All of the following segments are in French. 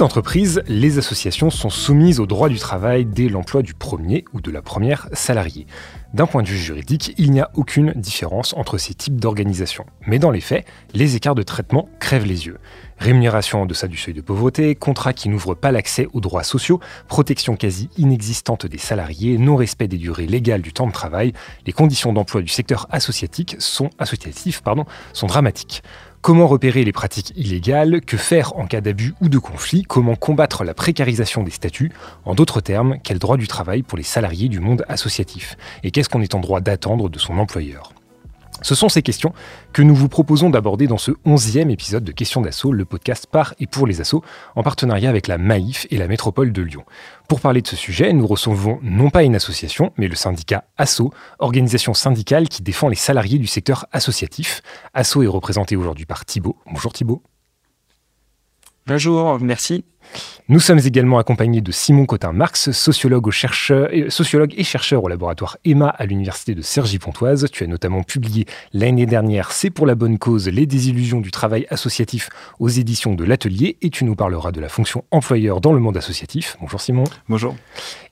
Toute entreprise, les associations sont soumises au droit du travail dès l'emploi du premier ou de la première salarié. D'un point de vue juridique, il n'y a aucune différence entre ces types d'organisations. Mais dans les faits, les écarts de traitement crèvent les yeux. Rémunération en deçà du seuil de pauvreté, contrats qui n'ouvrent pas l'accès aux droits sociaux, protection quasi inexistante des salariés, non-respect des durées légales du temps de travail, les conditions d'emploi du secteur associatif sont dramatiques. Comment repérer les pratiques illégales? Que faire en cas d'abus ou de conflit? Comment combattre la précarisation des statuts? En d'autres termes, quel droit du travail pour les salariés du monde associatif? Et qu'est-ce qu'on est en droit d'attendre de son employeur? Ce sont ces questions que nous vous proposons d'aborder dans ce onzième épisode de Questions d'Assaut, le podcast par et pour les assauts, en partenariat avec la Maïf et la métropole de Lyon. Pour parler de ce sujet, nous recevons non pas une association, mais le syndicat ASSO, organisation syndicale qui défend les salariés du secteur associatif. ASSO est représenté aujourd'hui par Thibault. Bonjour Thibault. Bonjour, merci. Nous sommes également accompagnés de Simon Cotin-Marx, sociologue, sociologue, et chercheur au laboratoire EMA à l'université de Cergy-Pontoise. Tu as notamment publié l'année dernière C'est pour la bonne cause, les désillusions du travail associatif aux éditions de l'Atelier et tu nous parleras de la fonction employeur dans le monde associatif. Bonjour Simon. Bonjour.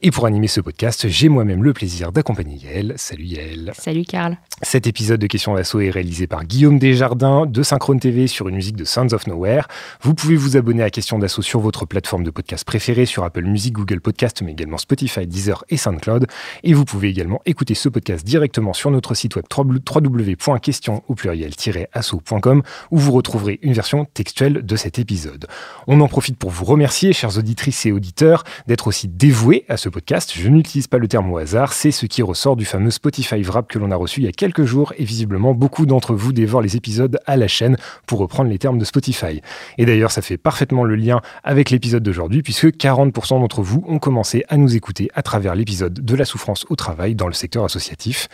Et pour animer ce podcast, j'ai moi-même le plaisir d'accompagner Yael. Salut Yael. Salut Karl. Cet épisode de Questions d'Assaut est réalisé par Guillaume Desjardins de Synchrone TV sur une musique de Sons of Nowhere. Vous pouvez vous abonner à Questions d'Assaut sur votre plateforme de podcast préférée sur Apple Music, Google Podcast, mais également Spotify, Deezer et SoundCloud. Et vous pouvez également écouter ce podcast directement sur notre site web www.question au pluriel-asso.com où vous retrouverez une version textuelle de cet épisode. On en profite pour vous remercier, chers auditrices et auditeurs, d'être aussi dévoués à ce podcast. Je n'utilise pas le terme au hasard, c'est ce qui ressort du fameux Spotify Wrap que l'on a reçu il y a quelques jours et visiblement beaucoup d'entre vous dévorent les épisodes à la chaîne pour reprendre les termes de Spotify. Et d'ailleurs, ça fait parfaitement le lien avec l'épisode d'aujourd'hui, puisque 40% d'entre vous ont commencé à nous écouter à travers l'épisode de la souffrance au travail dans le secteur associatif.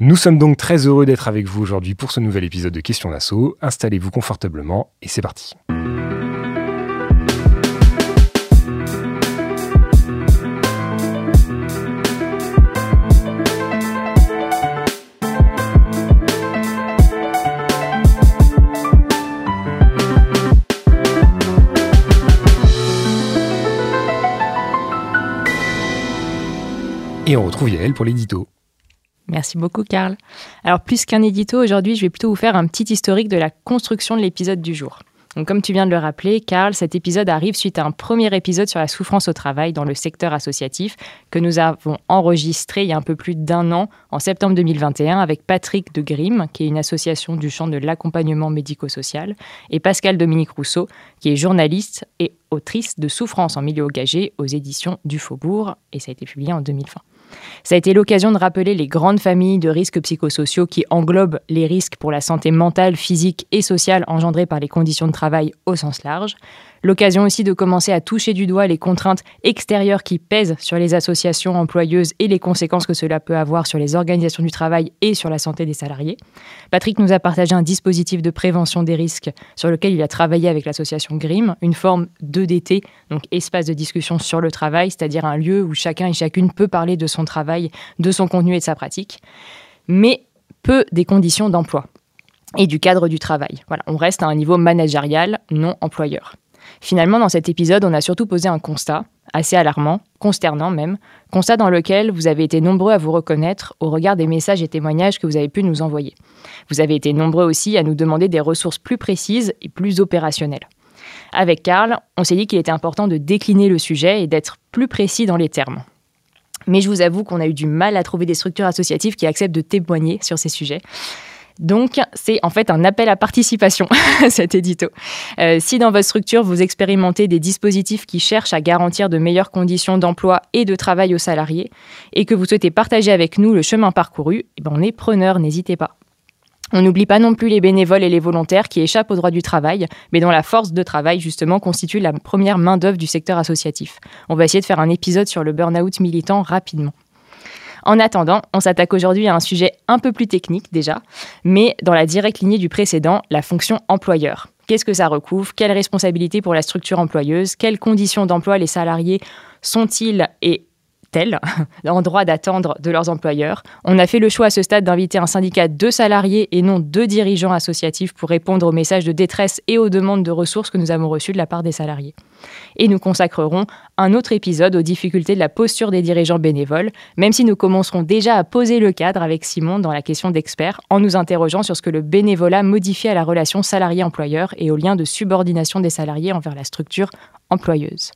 Nous sommes donc très heureux d'être avec vous aujourd'hui pour ce nouvel épisode de Questions d'assaut. Installez-vous confortablement et c'est parti. Et on retrouve Yael pour l'édito. Merci beaucoup, Karl. Alors, plus qu'un édito, aujourd'hui, je vais plutôt vous faire un petit historique de la construction de l'épisode du jour. Donc, comme tu viens de le rappeler, Karl, cet épisode arrive suite à un premier épisode sur la souffrance au travail dans le secteur associatif que nous avons enregistré il y a un peu plus d'un an, en septembre 2021, avec Patrick de Grimm, qui est une association du champ de l'accompagnement médico-social, et Pascal Dominique Rousseau, qui est journaliste et autrice de Souffrance en milieu engagé aux éditions du Faubourg, et ça a été publié en 2020. Ça a été l'occasion de rappeler les grandes familles de risques psychosociaux qui englobent les risques pour la santé mentale, physique et sociale engendrés par les conditions de travail au sens large, L'occasion aussi de commencer à toucher du doigt les contraintes extérieures qui pèsent sur les associations employeuses et les conséquences que cela peut avoir sur les organisations du travail et sur la santé des salariés. Patrick nous a partagé un dispositif de prévention des risques sur lequel il a travaillé avec l'association GRIM, une forme d'EDT, donc espace de discussion sur le travail, c'est-à-dire un lieu où chacun et chacune peut parler de son travail, de son contenu et de sa pratique, mais peu des conditions d'emploi et du cadre du travail. Voilà, on reste à un niveau managérial, non employeur. Finalement, dans cet épisode, on a surtout posé un constat, assez alarmant, consternant même, constat dans lequel vous avez été nombreux à vous reconnaître au regard des messages et témoignages que vous avez pu nous envoyer. Vous avez été nombreux aussi à nous demander des ressources plus précises et plus opérationnelles. Avec Karl, on s'est dit qu'il était important de décliner le sujet et d'être plus précis dans les termes. Mais je vous avoue qu'on a eu du mal à trouver des structures associatives qui acceptent de témoigner sur ces sujets. Donc, c'est en fait un appel à participation, cet édito. Euh, si dans votre structure, vous expérimentez des dispositifs qui cherchent à garantir de meilleures conditions d'emploi et de travail aux salariés, et que vous souhaitez partager avec nous le chemin parcouru, eh ben, on est preneur, n'hésitez pas. On n'oublie pas non plus les bénévoles et les volontaires qui échappent au droit du travail, mais dont la force de travail, justement, constitue la première main-d'œuvre du secteur associatif. On va essayer de faire un épisode sur le burn-out militant rapidement. En attendant, on s'attaque aujourd'hui à un sujet un peu plus technique déjà, mais dans la directe lignée du précédent, la fonction employeur. Qu'est-ce que ça recouvre? Quelles responsabilités pour la structure employeuse? Quelles conditions d'emploi les salariés sont-ils et tels en droit d'attendre de leurs employeurs. On a fait le choix à ce stade d'inviter un syndicat de salariés et non deux dirigeants associatifs pour répondre aux messages de détresse et aux demandes de ressources que nous avons reçues de la part des salariés. Et nous consacrerons un autre épisode aux difficultés de la posture des dirigeants bénévoles, même si nous commencerons déjà à poser le cadre avec Simon dans la question d'expert en nous interrogeant sur ce que le bénévolat modifie à la relation salarié-employeur et au lien de subordination des salariés envers la structure employeuse.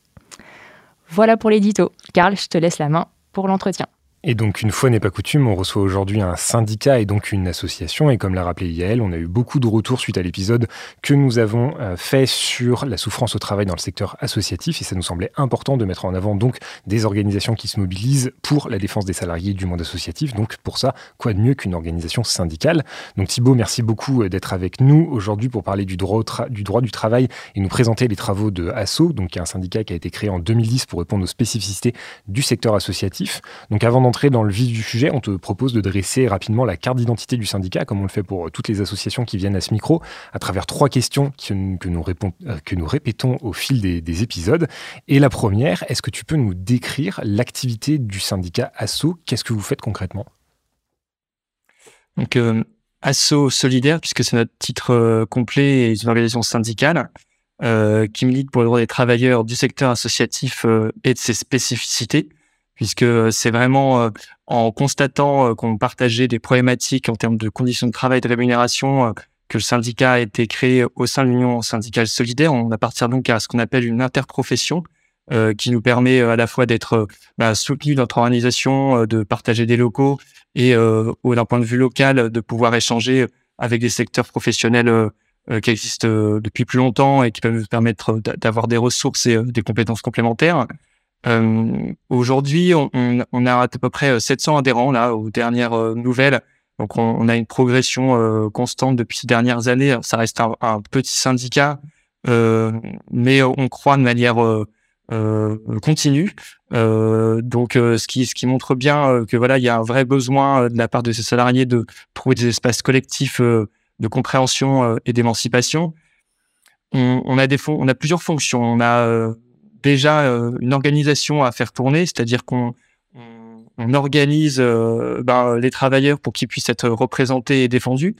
Voilà pour l'édito. Karl, je te laisse la main pour l'entretien. Et donc, une fois n'est pas coutume, on reçoit aujourd'hui un syndicat et donc une association. Et comme l'a rappelé Yael, on a eu beaucoup de retours suite à l'épisode que nous avons euh, fait sur la souffrance au travail dans le secteur associatif. Et ça nous semblait important de mettre en avant donc des organisations qui se mobilisent pour la défense des salariés du monde associatif. Donc, pour ça, quoi de mieux qu'une organisation syndicale? Donc, Thibault, merci beaucoup euh, d'être avec nous aujourd'hui pour parler du droit, du travail et nous présenter les travaux de ASSO, donc un syndicat qui a été créé en 2010 pour répondre aux spécificités du secteur associatif. Donc, avant d'entrer dans le vif du sujet, on te propose de dresser rapidement la carte d'identité du syndicat, comme on le fait pour euh, toutes les associations qui viennent à ce micro, à travers trois questions que, nous, euh, que nous, répétons au fil des, épisodes. Et la première, est-ce que tu peux nous décrire l'activité du syndicat ASSO? Qu'est-ce que vous faites concrètement? Donc, euh, ASSO Solidaire, puisque c'est notre titre complet, est une organisation syndicale qui milite pour le droit des travailleurs du secteur associatif et de ses spécificités puisque c'est vraiment euh, en constatant euh, qu'on partageait des problématiques en termes de conditions de travail et de rémunération euh, que le syndicat a été créé au sein de l'Union syndicale solidaire. On appartient donc à ce qu'on appelle une interprofession qui nous permet à la fois d'être bah, soutenu dans notre organisation, de partager des locaux et d'un point de vue local de pouvoir échanger avec des secteurs professionnels qui existent depuis plus longtemps et qui peuvent nous permettre d'avoir des ressources et des compétences complémentaires. Euh, Aujourd'hui, on, on, a à peu près 700 euh, adhérents là aux dernières euh, nouvelles. Donc, on, on, a une progression euh, constante depuis ces dernières années. Ça reste un, petit syndicat, mais on croit de manière continue. donc, ce qui ce qui montre bien que voilà, il y a un vrai besoin de la part de ces salariés de trouver des espaces collectifs de compréhension et d'émancipation. On, on, a des on a plusieurs fonctions. On a déjà euh, une organisation à faire tourner, c'est-à-dire qu'on on, organise euh, ben, les travailleurs pour qu'ils puissent être représentés et défendus.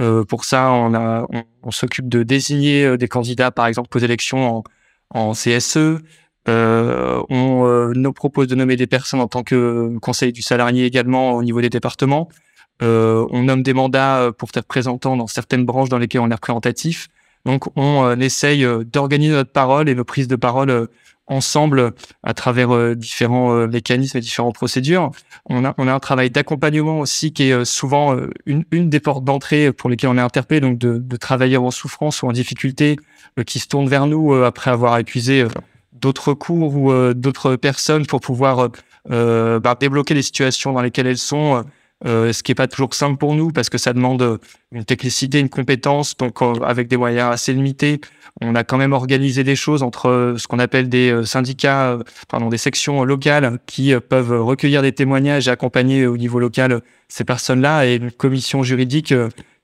Euh, pour ça, on, s'occupe de désigner des candidats, par exemple, aux élections en, CSE. On nous propose de nommer des personnes en tant que conseil du salarié également au niveau des départements. On nomme des mandats pour être représentants dans certaines branches dans lesquelles on est représentatif. Donc, on essaye d'organiser notre parole et nos prises de parole ensemble à travers euh, différents euh, mécanismes et différentes procédures. On a, on a un travail d'accompagnement aussi qui est euh, souvent une, une des portes d'entrée pour lesquelles on est interpellé, donc de, de travailleurs en souffrance ou en difficulté qui se tournent vers nous après avoir accusé d'autres cours ou d'autres personnes pour pouvoir bah, débloquer les situations dans lesquelles elles sont euh, ce qui est pas toujours simple pour nous parce que ça demande une technicité, une compétence. Donc, avec des moyens assez limités, on a quand même organisé des choses entre euh, ce qu'on appelle des euh, syndicats, pardon, des sections locales qui peuvent recueillir des témoignages et accompagner au niveau local ces personnes-là et une commission juridique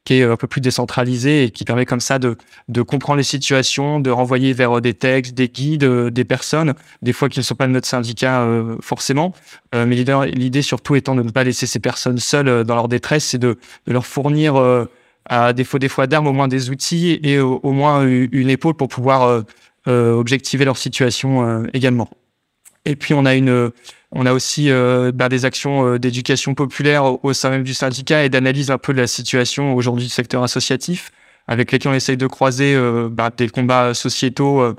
qui est un peu plus décentralisé et qui permet comme ça de, comprendre les situations, de renvoyer vers euh, des textes, des guides, euh, des personnes, des fois qui ne sont pas de notre syndicat euh, forcément. Mais l'idée surtout étant de ne pas laisser ces personnes seules dans leur détresse, c'est de, leur fournir, à défaut des fois d'armes, au moins des outils et au moins une épaule pour pouvoir objectiver leur situation également. Et puis on a une on a aussi euh, bah, des actions euh, d'éducation populaire au, sein même du syndicat et d'analyse un peu de la situation aujourd'hui du secteur associatif, avec lesquels on essaye de croiser euh, bah, des combats sociétaux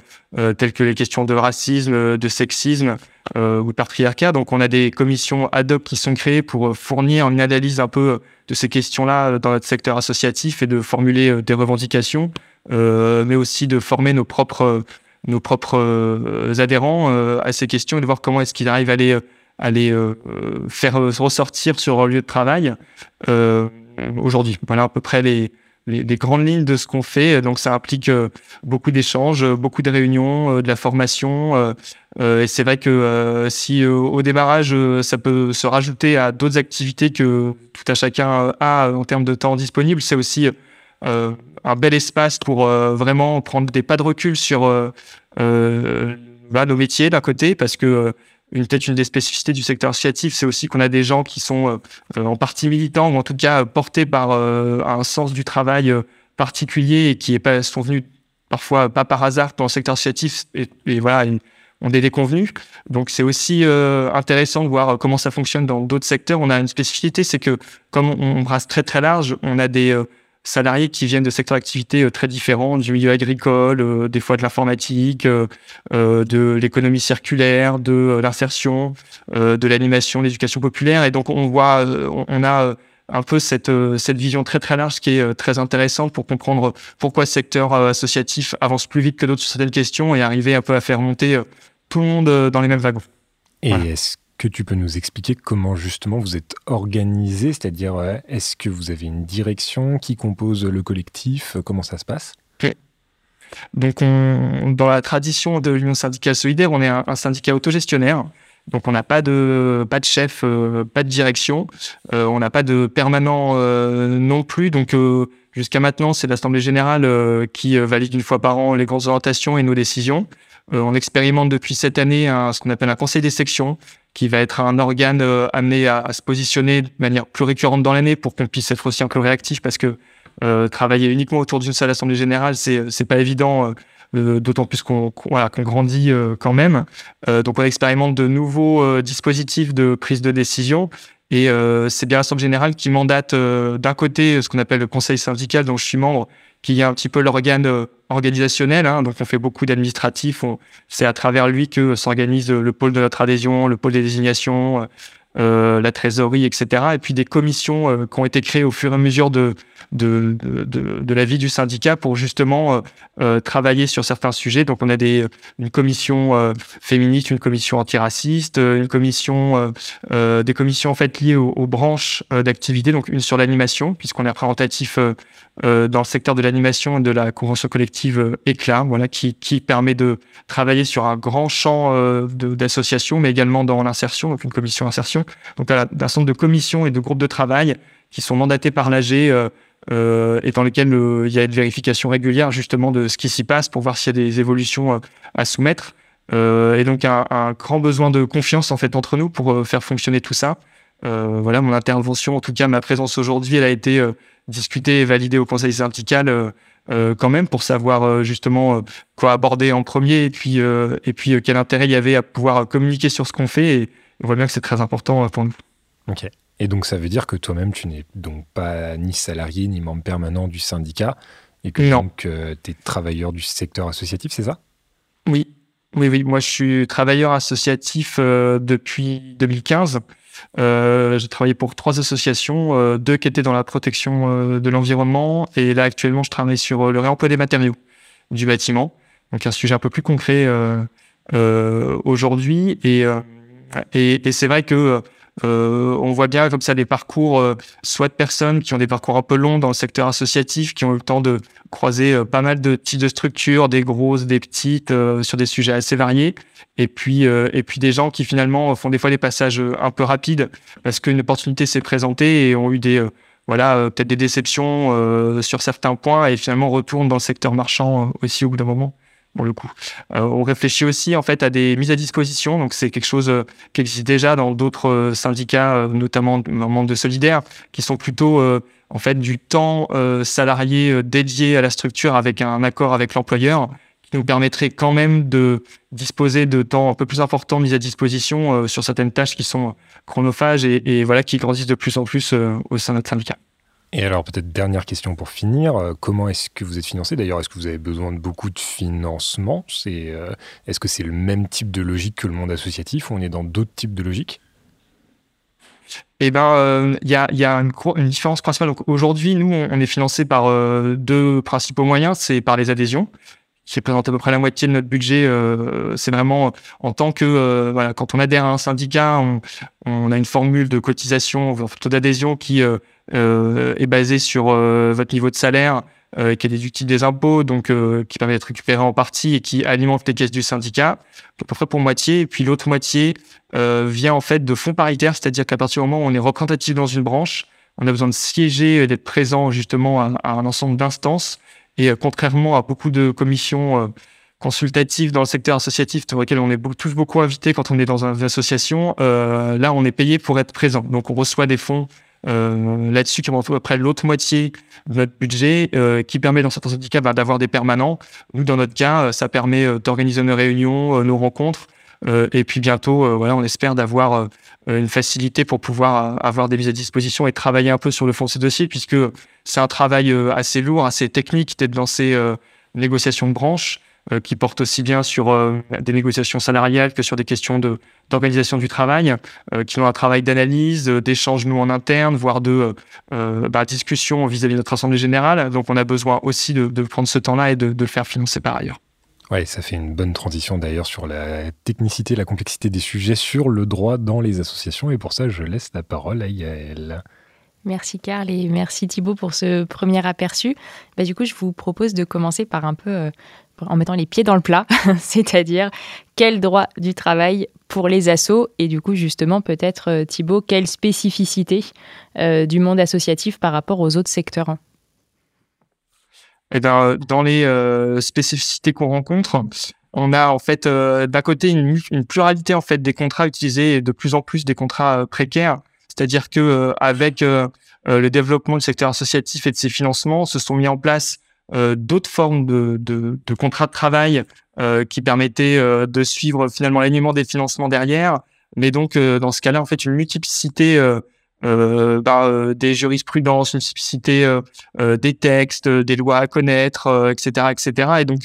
tels que les questions de racisme, de sexisme ou de patriarcat. Donc on a des commissions ad hoc qui sont créées pour fournir une analyse un peu de ces questions-là dans notre secteur associatif et de formuler des revendications, mais aussi de former nos propres nos propres euh, adhérents euh, à ces questions et de voir comment est-ce qu'ils arrivent à les, à les euh, faire ressortir sur leur lieu de travail. aujourd'hui. Voilà à peu près les, les, grandes lignes de ce qu'on fait. Donc ça implique euh, beaucoup d'échanges, beaucoup de réunions, de la formation. et c'est vrai que si au démarrage ça peut se rajouter à d'autres activités que tout à chacun a en termes de temps disponible, c'est aussi un bel espace pour vraiment prendre des pas de recul sur bah, nos métiers d'un côté, parce que une peut-être une des spécificités du secteur associatif, c'est aussi qu'on a des gens qui sont euh, en partie militants ou en tout cas portés par euh, un sens du travail euh, particulier et qui est pas, sont venus parfois pas par hasard dans le secteur associatif et, et voilà ont des déconvenus. Donc c'est aussi intéressant de voir comment ça fonctionne dans d'autres secteurs. On a une spécificité, c'est que comme on, brasse très très large, on a des salariés qui viennent de secteurs d'activité euh, très différents, du milieu agricole, euh, des fois de l'informatique, euh, de l'économie circulaire, de l'insertion, de l'animation, l'éducation populaire. Et donc on voit, on a un peu cette, cette vision très très large qui est très intéressante pour comprendre pourquoi ce secteur associatif avance plus vite que d'autres sur certaines questions et arriver un peu à faire monter tout le monde dans les mêmes wagons. Et est-ce que tu peux nous expliquer comment justement vous êtes organisé C'est-à-dire, est-ce que vous avez une direction qui compose le collectif Comment ça se passe? Donc, dans la tradition de l'Union syndicale solidaire, on est un, syndicat autogestionnaire. Donc, on n'a pas de, pas de chef, euh, pas de direction. Euh, on n'a pas de permanent euh, non plus. Donc, jusqu'à maintenant, c'est l'Assemblée générale qui valide une fois par an les grandes orientations et nos décisions. On expérimente depuis cette année ce qu'on appelle un conseil des sections, qui va être un organe euh, amené à, se positionner de manière plus récurrente dans l'année pour qu'on puisse être aussi un peu réactif parce que euh, travailler uniquement autour d'une seule assemblée générale, c'est pas évident. Euh, d'autant plus qu'on grandit quand même. donc on expérimente de nouveaux dispositifs de prise de décision et c'est bien l'Assemblée générale qui mandate d'un côté ce qu'on appelle le conseil syndical dont je suis membre, qui est un petit peu l'organe euh, organisationnel. Hein, donc, on fait beaucoup d'administratifs. C'est à travers lui que s'organise le pôle de notre adhésion, le pôle des désignations, euh, euh, la trésorerie, etc. Et puis des commissions euh, qui ont été créées au fur et à mesure de, de, de, de la vie du syndicat pour justement euh, travailler sur certains sujets. Donc on a des, une commission féministe, une commission antiraciste, une commission, des commissions en fait liées aux, branches d'activité. Donc une sur l'animation, puisqu'on est représentatif dans le secteur de l'animation et de la convention collective éclat, voilà, qui, qui permet de travailler sur un grand champ d'associations, mais également dans l'insertion, donc une commission insertion donc d'un centre de commissions et de groupes de travail qui sont mandatés par l'AG euh, euh, et dans lesquels euh, il y a une vérification régulière justement de ce qui s'y passe pour voir s'il y a des évolutions à soumettre. et donc un, grand besoin de confiance en fait entre nous pour faire fonctionner tout ça. voilà mon intervention, en tout cas ma présence aujourd'hui, elle a été discutée et validée au conseil syndical quand même pour savoir justement quoi aborder en premier et puis et puis quel intérêt il y avait à pouvoir communiquer sur ce qu'on fait et, on voit bien que c'est très important pour nous. Ok. Et donc ça veut dire que toi-même, tu n'es donc pas ni salarié ni membre permanent du syndicat et que donc euh, tu es travailleur du secteur associatif, c'est ça? Oui, oui, oui. Moi, je suis travailleur associatif euh, depuis 2015. j'ai travaillé pour trois associations, deux qui étaient dans la protection de l'environnement et là actuellement, je travaille sur le réemploi des matériaux du bâtiment. Donc un sujet un peu plus concret aujourd'hui et et, et c'est vrai que euh, on voit bien comme ça des parcours, euh, soit de personnes qui ont des parcours un peu longs dans le secteur associatif, qui ont eu le temps de croiser euh, pas mal de types de structures, des grosses, des petites, euh, sur des sujets assez variés. Et puis, et puis des gens qui finalement font des fois des passages un peu rapides parce qu'une opportunité s'est présentée et ont eu des voilà peut-être des déceptions sur certains points et finalement retournent dans le secteur marchand aussi au bout d'un moment le coup. Euh, on réfléchit aussi en fait à des mises à disposition, donc c'est quelque chose euh, qui existe déjà dans d'autres euh, syndicats, notamment membres de Solidaire, qui sont plutôt en fait du temps salarié dédié à la structure avec un accord avec l'employeur qui nous permettrait quand même de disposer de temps un peu plus important mis à disposition sur certaines tâches qui sont chronophages et, et, voilà qui grandissent de plus en plus au sein de notre syndicat. Et alors peut-être dernière question pour finir, euh, comment est-ce que vous êtes financé? D'ailleurs, est-ce que vous avez besoin de beaucoup de financement? Euh, Est-ce que c'est le même type de logique que le monde associatif? Ou on est dans d'autres types de logiques? Eh ben, il euh, y a, une, différence principale. Aujourd'hui, nous, on est financé par deux principaux moyens. C'est par les adhésions, qui représente à peu près la moitié de notre budget. c'est vraiment en tant que voilà, quand on adhère à un syndicat, on, on a une formule de cotisation, taux d'adhésion qui est basée sur votre niveau de salaire euh, qui est déductible des impôts, donc euh, qui permet d'être récupéré en partie et qui alimente les caisses du syndicat, à peu près pour moitié. Et puis l'autre moitié euh, vient en fait de fonds paritaires, c'est-à-dire qu'à partir du moment où on est représentatif dans une branche, on a besoin de siéger, d'être présent justement à, un ensemble d'instances. Et contrairement à beaucoup de commissions consultatives dans le secteur associatif, dans lesquelles on est tous beaucoup invités quand on est dans une association, là on est payé pour être présent. Donc on reçoit des fonds euh, là-dessus qui représente à peu près l'autre moitié de notre budget, euh, qui permet dans certains syndicats bah, d'avoir des permanents. Nous, dans notre cas, euh, ça permet d'organiser nos réunions, nos rencontres, et puis bientôt, voilà, on espère d'avoir une facilité pour pouvoir avoir des mises à disposition et travailler un peu sur le fond de ces dossiers, puisque c'est un travail assez lourd, assez technique d'être dans ces négociations de branches. Euh, qui porte aussi bien sur euh, des négociations salariales que sur des questions d'organisation du travail, euh, qui ont un travail d'analyse, d'échange nous en interne, voire de bah, discussion vis-à-vis de notre assemblée générale. Donc on a besoin aussi de, prendre ce temps-là et de, le faire financer par ailleurs. Oui, ça fait une bonne transition d'ailleurs sur la technicité, la complexité des sujets sur le droit dans les associations. Et pour ça, je laisse la parole à Yael. Merci Karl et merci Thibault pour ce premier aperçu. Bah, du coup, je vous propose de commencer par un peu en mettant les pieds dans le plat, c'est-à-dire quel droit du travail pour les assos? Et du coup justement peut-être euh, Thibault, quelle spécificité euh, du monde associatif par rapport aux autres secteurs? Et eh ben, dans les euh, spécificités qu'on rencontre, on a en fait d'un côté une, pluralité en fait des contrats utilisés et de plus en plus des contrats précaires. C'est-à-dire que avec le développement du secteur associatif et de ses financements, se sont mis en place euh, d'autres formes de, de, de, contrats de travail euh, qui permettaient euh, de suivre finalement l'alignement des financements derrière. Mais donc, dans ce cas-là, en fait, une multiplicité bah, des jurisprudences, une multiplicité des textes, des lois à connaître, etc., etc. Et donc,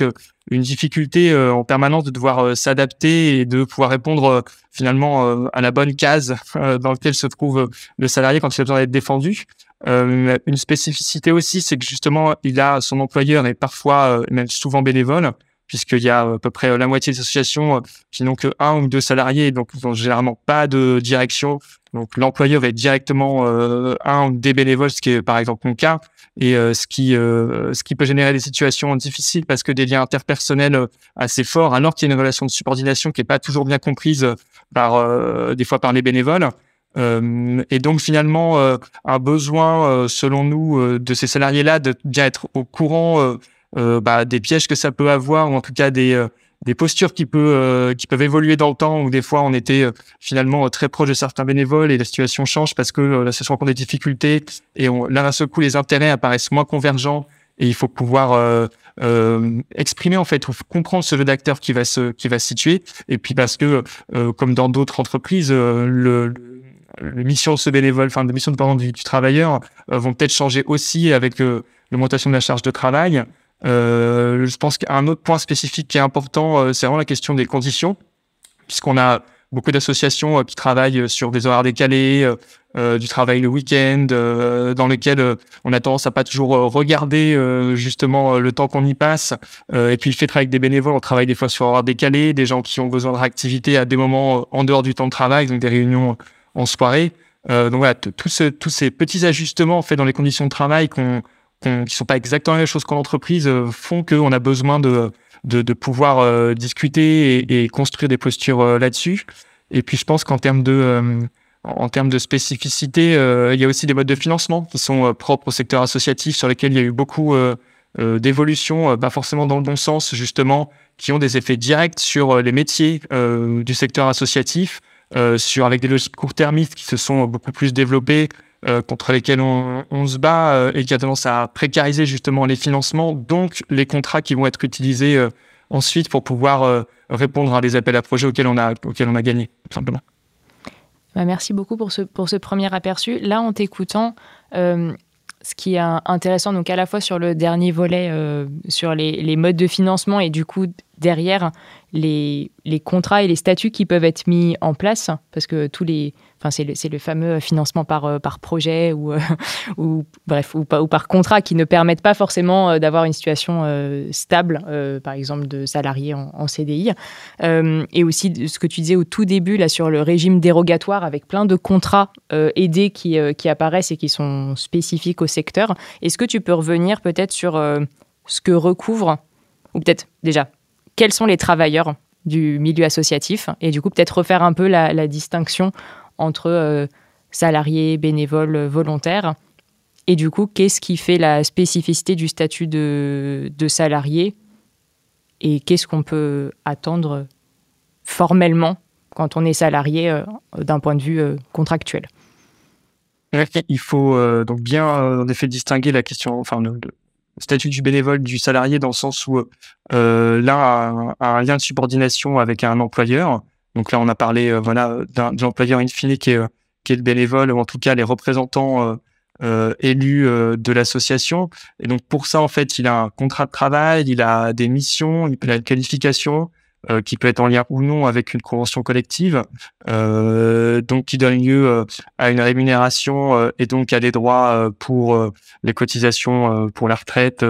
une difficulté en permanence de devoir s'adapter et de pouvoir répondre finalement à la bonne case dans laquelle se trouve le salarié quand il a besoin d'être défendu. Euh, une spécificité aussi, c'est que justement, il a son employeur est parfois, euh, même souvent bénévole, puisqu'il y a à peu près la moitié des associations euh, qui n'ont que un ou deux salariés, donc ils n'ont généralement pas de direction. Donc l'employeur va être directement un ou des bénévoles, ce qui est par exemple mon cas, et ce qui ce qui peut générer des situations difficiles parce que des liens interpersonnels assez forts, alors qu'il y a une relation de subordination qui est pas toujours bien comprise par des fois par les bénévoles. Euh, et donc finalement, euh, un besoin, euh, selon nous, de ces salariés-là, de bien être au courant bah, des pièges que ça peut avoir, ou en tout cas des, des postures qui, peut, qui peuvent évoluer dans le temps, où des fois on était finalement très proche de certains bénévoles et la situation change parce que la situation rencontre des difficultés et on, là, à ce coup, les intérêts apparaissent moins convergents et il faut pouvoir euh, exprimer en fait comprendre ce jeu d'acteurs qui va se qui va se situer et puis parce que comme dans d'autres entreprises le, les missions de ce bénévole, enfin les missions de, du, du travailleur euh, vont peut-être changer aussi avec euh, l'augmentation de la charge de travail. Euh, je pense qu'un autre point spécifique qui est important, c'est vraiment la question des conditions, puisqu'on a beaucoup d'associations qui travaillent sur des horaires décalés, du travail le week-end, dans lequel on a tendance à pas toujours regarder justement le temps qu'on y passe. et puis le fait de travailler avec des bénévoles, on travaille des fois sur horaires décalés, des gens qui ont besoin de réactivité à des moments en dehors du temps de travail, donc des réunions en soirée. Euh, donc voilà, tous ces petits ajustements faits dans les conditions de travail qu'on, qu'on, qui sont pas exactement la même chose qu'en entreprise euh, font qu'on a besoin de, de, pouvoir euh, discuter et, construire des postures euh, là-dessus. Et puis je pense qu'en termes de en termes de spécificité, il y a aussi des modes de financement qui sont propres au secteur associatif sur lesquels il y a eu beaucoup d'évolutions, pas forcément dans le bon sens justement, qui ont des effets directs sur les métiers du secteur associatif. Sur avec des logiques court-termistes qui se sont beaucoup plus développées, euh, contre lesquelles on, se bat euh, et qui a tendance à précariser justement les financements, donc les contrats qui vont être utilisés ensuite pour pouvoir répondre à des appels à projets auxquels on a, auxquels on a gagné, tout simplement. Bah, merci beaucoup pour ce, pour ce premier aperçu. Là, en t'écoutant, ce qui est intéressant, donc à la fois sur le dernier volet, sur les, les, modes de financement et du coup derrière les, les, contrats et les statuts qui peuvent être mis en place, parce que tous les, enfin c'est le, fameux financement par, euh, projet ou, euh, bref ou, par contrat qui ne permettent pas forcément euh, d'avoir une situation stable, par exemple de salariés en, CDI, et aussi ce que tu disais au tout début là sur le régime dérogatoire avec plein de contrats aidés qui, qui apparaissent et qui sont spécifiques au secteur. Est-ce que tu peux revenir peut-être sur ce que recouvre ou peut-être déjà quels sont les travailleurs du milieu associatif et du coup peut-être refaire un peu la, distinction entre euh, salariés, bénévoles, volontaires. Et du coup, qu'est-ce qui fait la spécificité du statut de, salarié et qu'est-ce qu'on peut attendre formellement quand on est salarié euh, d'un point de vue euh, contractuel? Il faut donc bien en effet distinguer la question, enfin le, statut du bénévole du salarié dans le sens où l'un a, un lien de subordination avec un employeur. Donc là, on a parlé euh, voilà d'un employeur in fine qui est, qui est le bénévole ou en tout cas les représentants euh, euh élus euh, de l'association. Et donc pour ça, en fait, il a un contrat de travail, il a des missions, il a une qualification. Euh, qui peut être en lien ou non avec une convention collective, euh, donc qui donne lieu euh, à une rémunération et donc à des droits pour les cotisations pour la retraite,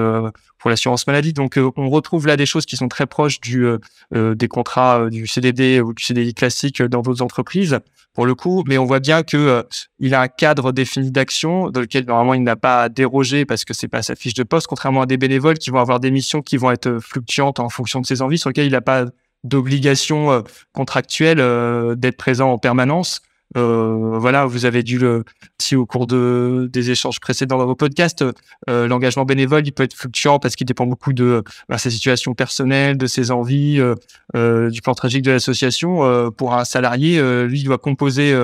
pour l'assurance maladie. Donc on retrouve là des choses qui sont très proches du des contrats du CDD ou du CDI classique dans d'autres entreprises pour le coup, mais on voit bien que il a un cadre défini d'action dans lequel normalement il n'a pas à déroger parce que c'est pas sa fiche de poste, contrairement à des bénévoles qui vont avoir des missions qui vont être fluctuantes en fonction de ses envies, sur lesquelles il n'a pas d'obligation euh, contractuelle euh, d'être présent en permanence. Euh, voilà, vous avez dû le si au cours de des échanges précédents dans vos podcasts, euh, l'engagement bénévole il peut être fluctuant parce qu'il dépend beaucoup de bah, ses situations personnelles, de ses envies, euh, du plan tragique de l'association. pour un salarié, lui il doit composer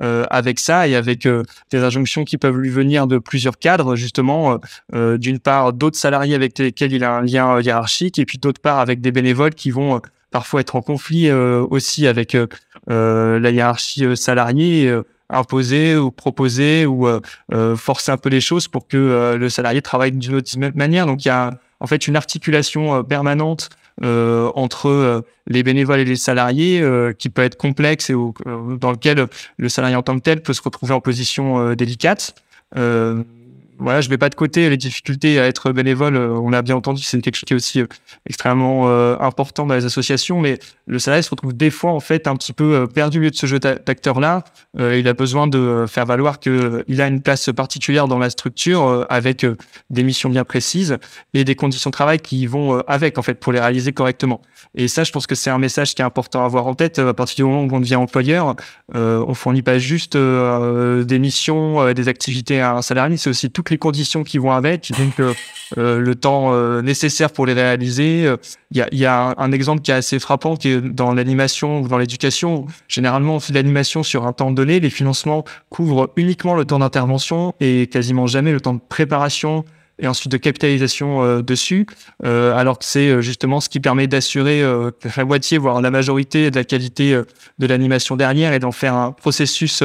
avec ça et avec des injonctions qui peuvent lui venir de plusieurs cadres justement. D'une part, d'autres salariés avec lesquels il a un lien hiérarchique et puis d'autre part avec des bénévoles qui vont parfois être en conflit euh, aussi avec euh, euh, la hiérarchie salariée imposer ou proposer ou forcer un peu les choses pour que le salarié travaille d'une autre manière. Donc il y a en fait une articulation permanente entre les bénévoles et les salariés qui peut être complexe et dans lequel le salarié en tant que tel peut se retrouver en position délicate voilà, je mets pas de côté les difficultés à être bénévole. Euh, on l'a bien entendu, c'est quelque chose qui est aussi euh, extrêmement euh, important dans les associations. Mais le salarié se retrouve des fois en fait un petit peu perdu au milieu de ce jeu d'acteurs-là. il a besoin de faire valoir que il a une place particulière dans la structure avec des missions bien précises et des conditions de travail qui vont avec en fait pour les réaliser correctement. Et ça, je pense que c'est un message qui est important à avoir en tête à partir du moment où on devient employeur. on fournit pas juste des missions, des activités à un salarié, c'est aussi toutes les conditions qui vont avec, donc euh, euh, le temps euh, nécessaire pour les réaliser. Il y a, y a un, exemple qui est assez frappant, qui est dans l'animation ou dans l'éducation. Généralement, on fait de l'animation sur un temps donné. Les financements couvrent uniquement le temps d'intervention et quasiment jamais le temps de préparation et ensuite de capitalisation euh, dessus, euh, alors que c'est euh, justement ce qui permet d'assurer la moitié, voire la majorité de la qualité de l'animation derrière et d'en faire un processus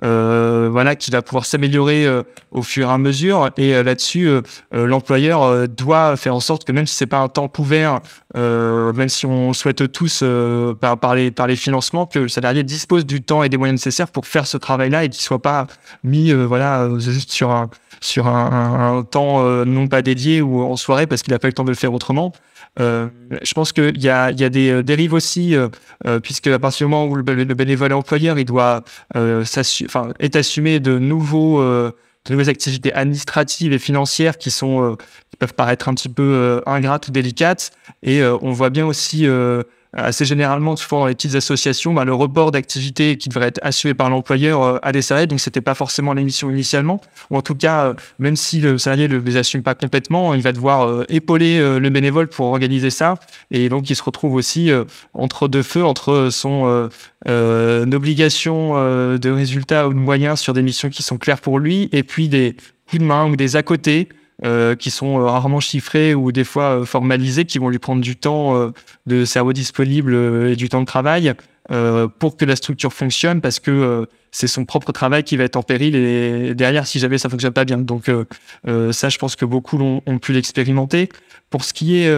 voilà, qui va pouvoir s'améliorer au fur et à mesure. Et là-dessus, l'employeur doit faire en sorte que même si c'est pas un temps couvert, même si on souhaite tous par, par, les, financements, que le salarié dispose du temps et des moyens nécessaires pour faire ce travail-là et qu'il soit pas mis voilà, juste sur un sur un, un, temps euh, non pas dédié ou en soirée parce qu'il n'a pas eu le temps de le faire autrement. Euh, je pense qu'il y a, y a des euh, dérives aussi, euh, puisque à partir du moment où le, bénévole employeur il doit enfin, est assumé de nouveaux de nouvelles activités administratives et financières qui sont qui peuvent paraître un petit peu ingrates ou délicates et on voit bien aussi assez généralement, souvent dans les petites associations, bah, le report d'activité qui devrait être assuré par l'employeur euh, des salariés, donc c'était pas forcément l'émission initialement. Ou en tout cas, euh, même si le salarié ne les assume pas complètement, il va devoir euh, épauler le bénévole pour organiser ça. Et donc, il se retrouve aussi entre deux feux, entre son obligation de résultats ou de moyens sur des missions qui sont claires pour lui, et puis des coups de main ou des à côté euh, qui sont euh, rarement chiffrés ou des fois euh, formalisés, qui vont lui prendre du temps de cerveau disponible et du temps de travail pour que la structure fonctionne, parce que c'est son propre travail qui va être en péril et derrière si jamais ça fonctionne pas bien. Donc ça, je pense que beaucoup l'ont ont pu l'expérimenter. Pour ce qui est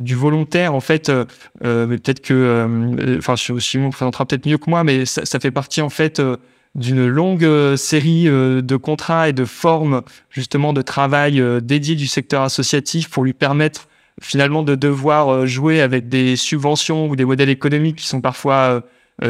du volontaire, en fait, peut-être que, enfin, Simon présentera peut-être mieux que moi, mais ça, ça fait partie en fait d'une longue euh, série euh, de contrats et de formes justement de travail euh, dédiés du secteur associatif pour lui permettre finalement de devoir jouer avec des subventions ou des modèles économiques qui sont parfois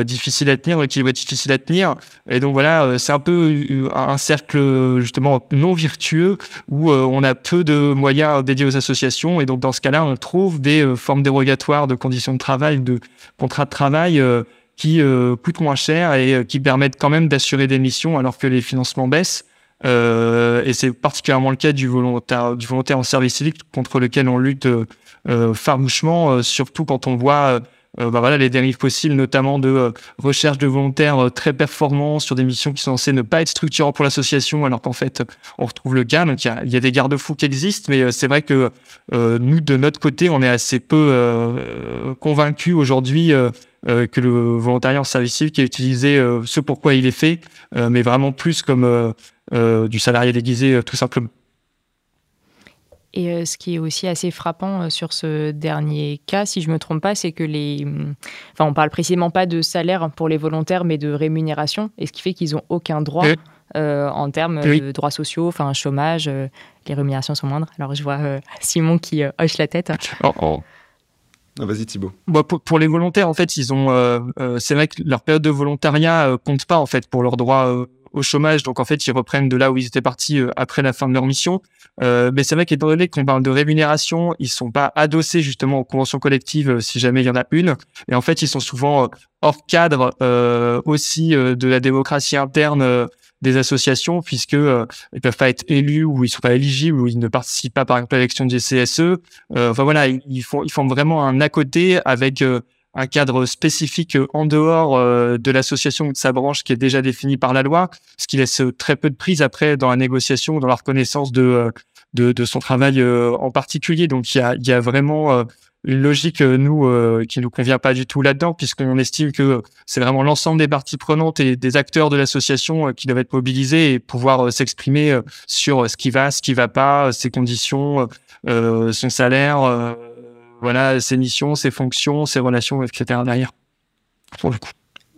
difficiles à tenir, l'équilibre est difficile à tenir. Et donc voilà, c'est un peu un cercle justement non vertueux où on a peu de moyens dédiés aux associations. Et donc dans ce cas-là, on trouve des formes dérogatoires de conditions de travail, de contrats de travail qui euh, coûtent moins cher et euh, qui permettent quand même d'assurer des missions alors que les financements baissent. Euh, et c'est particulièrement le cas du volontaire, du volontaire en service civique contre lequel on lutte euh, farouchement, surtout quand on voit bah voilà, les dérives possibles, notamment de recherche de volontaires très performants sur des missions qui sont censées ne pas être structurantes pour l'association, alors qu'en fait, on retrouve le cas. Donc, il y y a, des garde-fous qui existent, mais c'est vrai que nous, de notre côté, on est assez peu convaincus aujourd'hui euh, que le volontariat en service civique est utilisé euh, ce pourquoi il est fait, euh, mais vraiment plus comme du salarié déguisé tout simplement. Et ce qui est aussi assez frappant sur ce dernier cas, si je ne me trompe pas, c'est que les. Enfin, on parle précisément pas de salaire pour les volontaires, mais de rémunération, et ce qui fait qu'ils n'ont aucun droit en termes de droits sociaux, enfin, chômage, les rémunérations sont moindres. Alors, je vois Simon qui hoche la tête. Oh, oh. Vas-y Thibaut. Bah, pour, les volontaires, en fait, ils ont, euh, euh, c'est vrai que leur période de volontariat euh, compte pas en fait pour leur droit au chômage. Donc en fait, ils reprennent de là où ils étaient partis après la fin de leur mission. mais c'est vrai qu'étant donné qu'on parle de rémunération, ils sont pas adossés justement aux conventions collectives si jamais il y en a une. Et en fait, ils sont souvent hors cadre aussi de la démocratie interne des associations puisque euh, ils peuvent pas être élus ou ils sont pas éligibles ou ils ne participent pas par exemple à l'élection du CSE. Euh, enfin voilà, ils font ils font vraiment un à côté avec euh, un cadre spécifique en dehors de l'association ou de sa branche qui est déjà défini par la loi, ce qui laisse très peu de prise après dans la négociation, dans la reconnaissance de de, de son travail en particulier. Donc il y a, il y a vraiment une logique euh, nous euh, qui nous convient pas du tout là-dedans puisqu'on estime que c'est vraiment l'ensemble des parties prenantes et des acteurs de l'association euh, qui doivent être mobilisés et pouvoir s'exprimer sur ce qui va, ce qui va pas, ses conditions, son salaire, voilà, ses missions, ses fonctions, ses relations, etc. derrière. Pour le coup.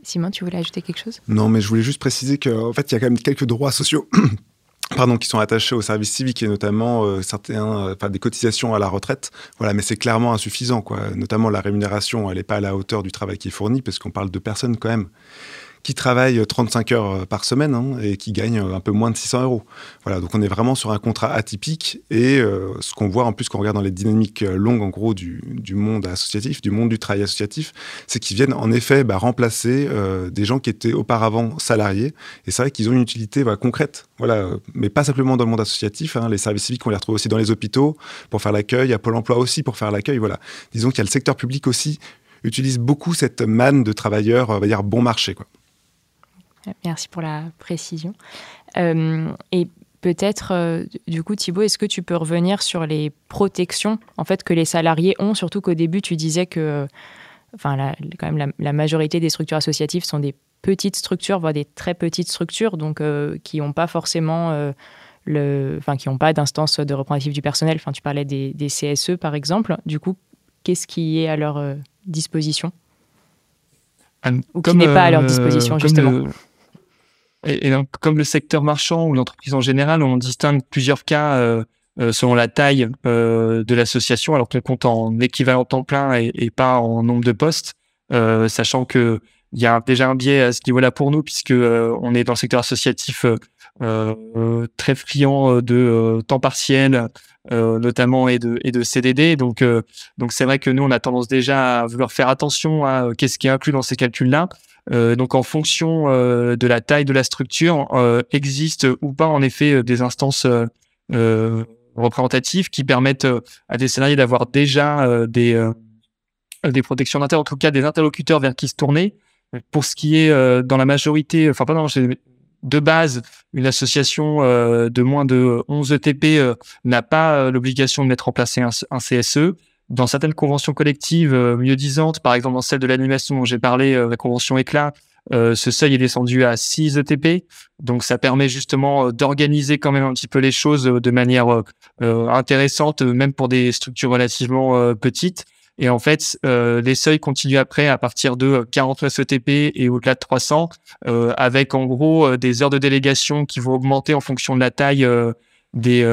Simon, tu voulais ajouter quelque chose? Non, mais je voulais juste préciser qu'en fait, il y a quand même quelques droits sociaux pardon, qui sont attachés au service civique et notamment euh, certains, euh, des cotisations à la retraite. Voilà, mais c'est clairement insuffisant, quoi. Notamment la rémunération, elle n'est pas à la hauteur du travail qui est fourni, parce qu'on parle de personnes quand même qui travaillent 35 heures euh, par semaine hein, et qui gagnent euh, un peu moins de 600 euros. Voilà, donc on est vraiment sur un contrat atypique et euh, ce qu'on voit en plus quand on regarde dans les dynamiques longues en gros du, monde associatif, du monde du travail associatif, c'est qu'ils viennent en effet bah, remplacer des gens qui étaient auparavant salariés et c'est vrai qu'ils ont une utilité concrète, voilà, mais pas simplement dans le monde associatif. Hein, les services civiques on les retrouve aussi dans les hôpitaux pour faire l'accueil, à Pôle Emploi aussi pour faire l'accueil. Voilà, disons qu'il y a le secteur public aussi utilise beaucoup cette manne de travailleurs, on va dire bon marché quoi. Merci pour la précision. Euh, et peut-être, euh, du coup, Thibault, est-ce que tu peux revenir sur les protections en fait, que les salariés ont, surtout qu'au début, tu disais que enfin, la, quand même, la, majorité des structures associatives sont des petites structures, voire des très petites structures, donc euh, qui n'ont pas forcément... le, enfin, qui n'ont pas d'instance de représentatif du personnel. Enfin, tu parlais des, des, CSE, par exemple. Du coup, qu'est-ce qui est à leur disposition? Ou qui n'est pas à leur disposition, justement et, donc, comme le secteur marchand ou l'entreprise en général, on distingue plusieurs cas euh, euh selon la taille euh, de l'association, alors qu'on compte en équivalent temps plein et, pas en nombre de postes, euh, sachant que il y a déjà un biais à ce niveau-là pour nous, puisque euh, on est dans le secteur associatif très friand de temps partiel, notamment et de et de CDD. Donc donc c'est vrai que nous on a tendance déjà à vouloir faire attention à qu'est-ce qui est inclus dans ces calculs-là. Euh, donc en fonction euh, de la taille de la structure, euh, existe ou pas en effet des instances représentatives qui permettent à des salariés d'avoir déjà des des protections d'intérêt, en tout cas des interlocuteurs vers qui se tourner. Pour ce qui est dans la majorité, enfin pas dans de base, une association de moins de 11 ETP n'a pas l'obligation de mettre en place un, un CSE. dans certaines conventions collectives mieux disantes, par exemple dans celle de l'animation dont j'ai parlé, la convention éclat, ce seuil est descendu à 6 ETP. Donc ça permet justement d'organiser quand même un petit peu les choses de manière intéressante, même pour des structures relativement petites. Et en fait, euh, les seuils continuent après à partir de 49 ETP et au-delà de 300, euh, avec en gros euh, des heures de délégation qui vont augmenter en fonction de la taille des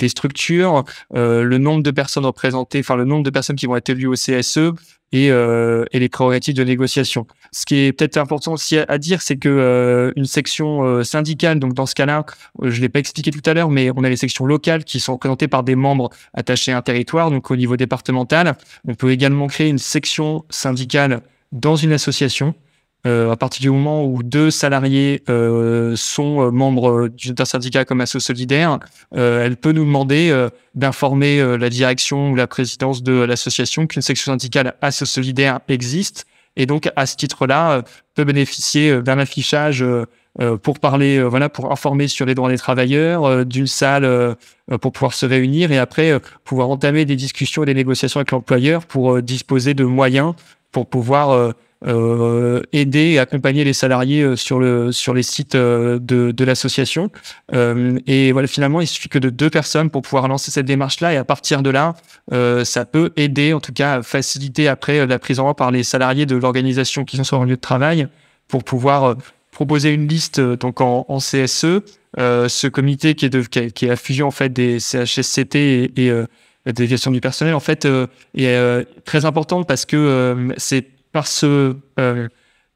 des structures, le nombre de personnes représentées, enfin le nombre de personnes qui vont être élues au CSE et, euh, et les prérogatives de négociation. Ce qui est peut-être important aussi à, dire, c'est que euh, une section euh, syndicale, donc dans ce cas-là, je l'ai pas expliqué tout à l'heure, mais on a les sections locales qui sont représentées par des membres attachés à un territoire, donc au niveau départemental. On peut également créer une section syndicale dans une association euh, à partir du moment où deux salariés euh, sont euh, membres d'un syndicat comme Asso Solidaire, euh, elle peut nous demander euh, d'informer la direction ou la présidence de l'association qu'une section syndicale Asso Solidaire existe et donc à ce titre-là peut bénéficier d'un affichage pour parler, voilà, pour informer sur les droits des travailleurs, d'une salle pour pouvoir se réunir et après pouvoir entamer des discussions et des négociations avec l'employeur pour disposer de moyens pour pouvoir euh, aider et accompagner les salariés euh, sur le sur les sites euh, de, de l'association. Euh, et voilà, finalement, il suffit que de deux personnes pour pouvoir lancer cette démarche-là. Et à partir de là, ça peut aider, en tout cas, à faciliter après la prise en main par les salariés de l'organisation qui sont sur un lieu de travail pour pouvoir proposer une liste donc en, en CSE. ce comité qui est, de, qui, est, la fusion en fait des CHSCT et, et la du personnel en fait est très importante parce que c'est par ce, euh,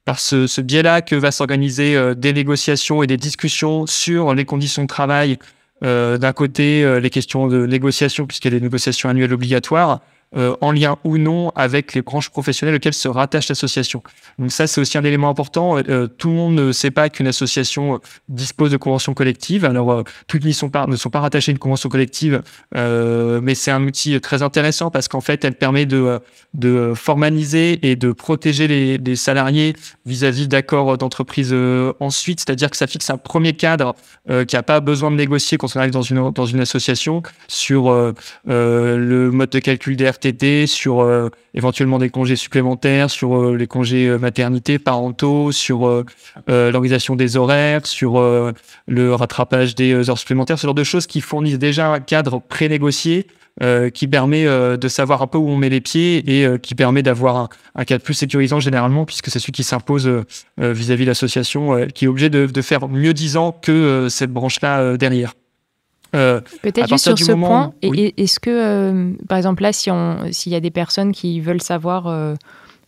par ce, ce biais-là que va s'organiser euh, des négociations et des discussions sur les conditions de travail. Euh, D'un côté, les questions de négociation, puisqu'il y a des négociations annuelles obligatoires, euh, en lien ou non avec les branches professionnelles auxquelles se rattache l'association. Donc ça, c'est aussi un élément important. Euh, tout le monde ne sait pas qu'une association dispose de conventions collectives. Alors, euh, toutes ne sont pas, ne sont pas rattachées à une convention collective, mais c'est un outil très intéressant parce qu'en fait, elle permet de, formaliser et de protéger les, les salariés vis-à-vis d'accords d'entreprise ensuite. C'est-à-dire que ça fixe un premier cadre qui n'a pas besoin de négocier quand on arrive dans une, dans une association sur le mode de calcul des RT sur euh, éventuellement des congés supplémentaires, sur euh, les congés euh, maternité, parentaux, sur l'organisation des horaires, sur le rattrapage des heures supplémentaires, ce genre de choses qui fournissent déjà un cadre pré-négocié qui permet de savoir un peu où on met les pieds et qui permet d'avoir un, cadre plus sécurisant généralement, puisque c'est celui qui s'impose vis-à-vis de l'association, qui est obligé de, de faire mieux disant que cette branche-là derrière. Euh, Peut-être sur ce point, est-ce que, euh, par exemple, là, s'il y a des personnes qui veulent savoir euh,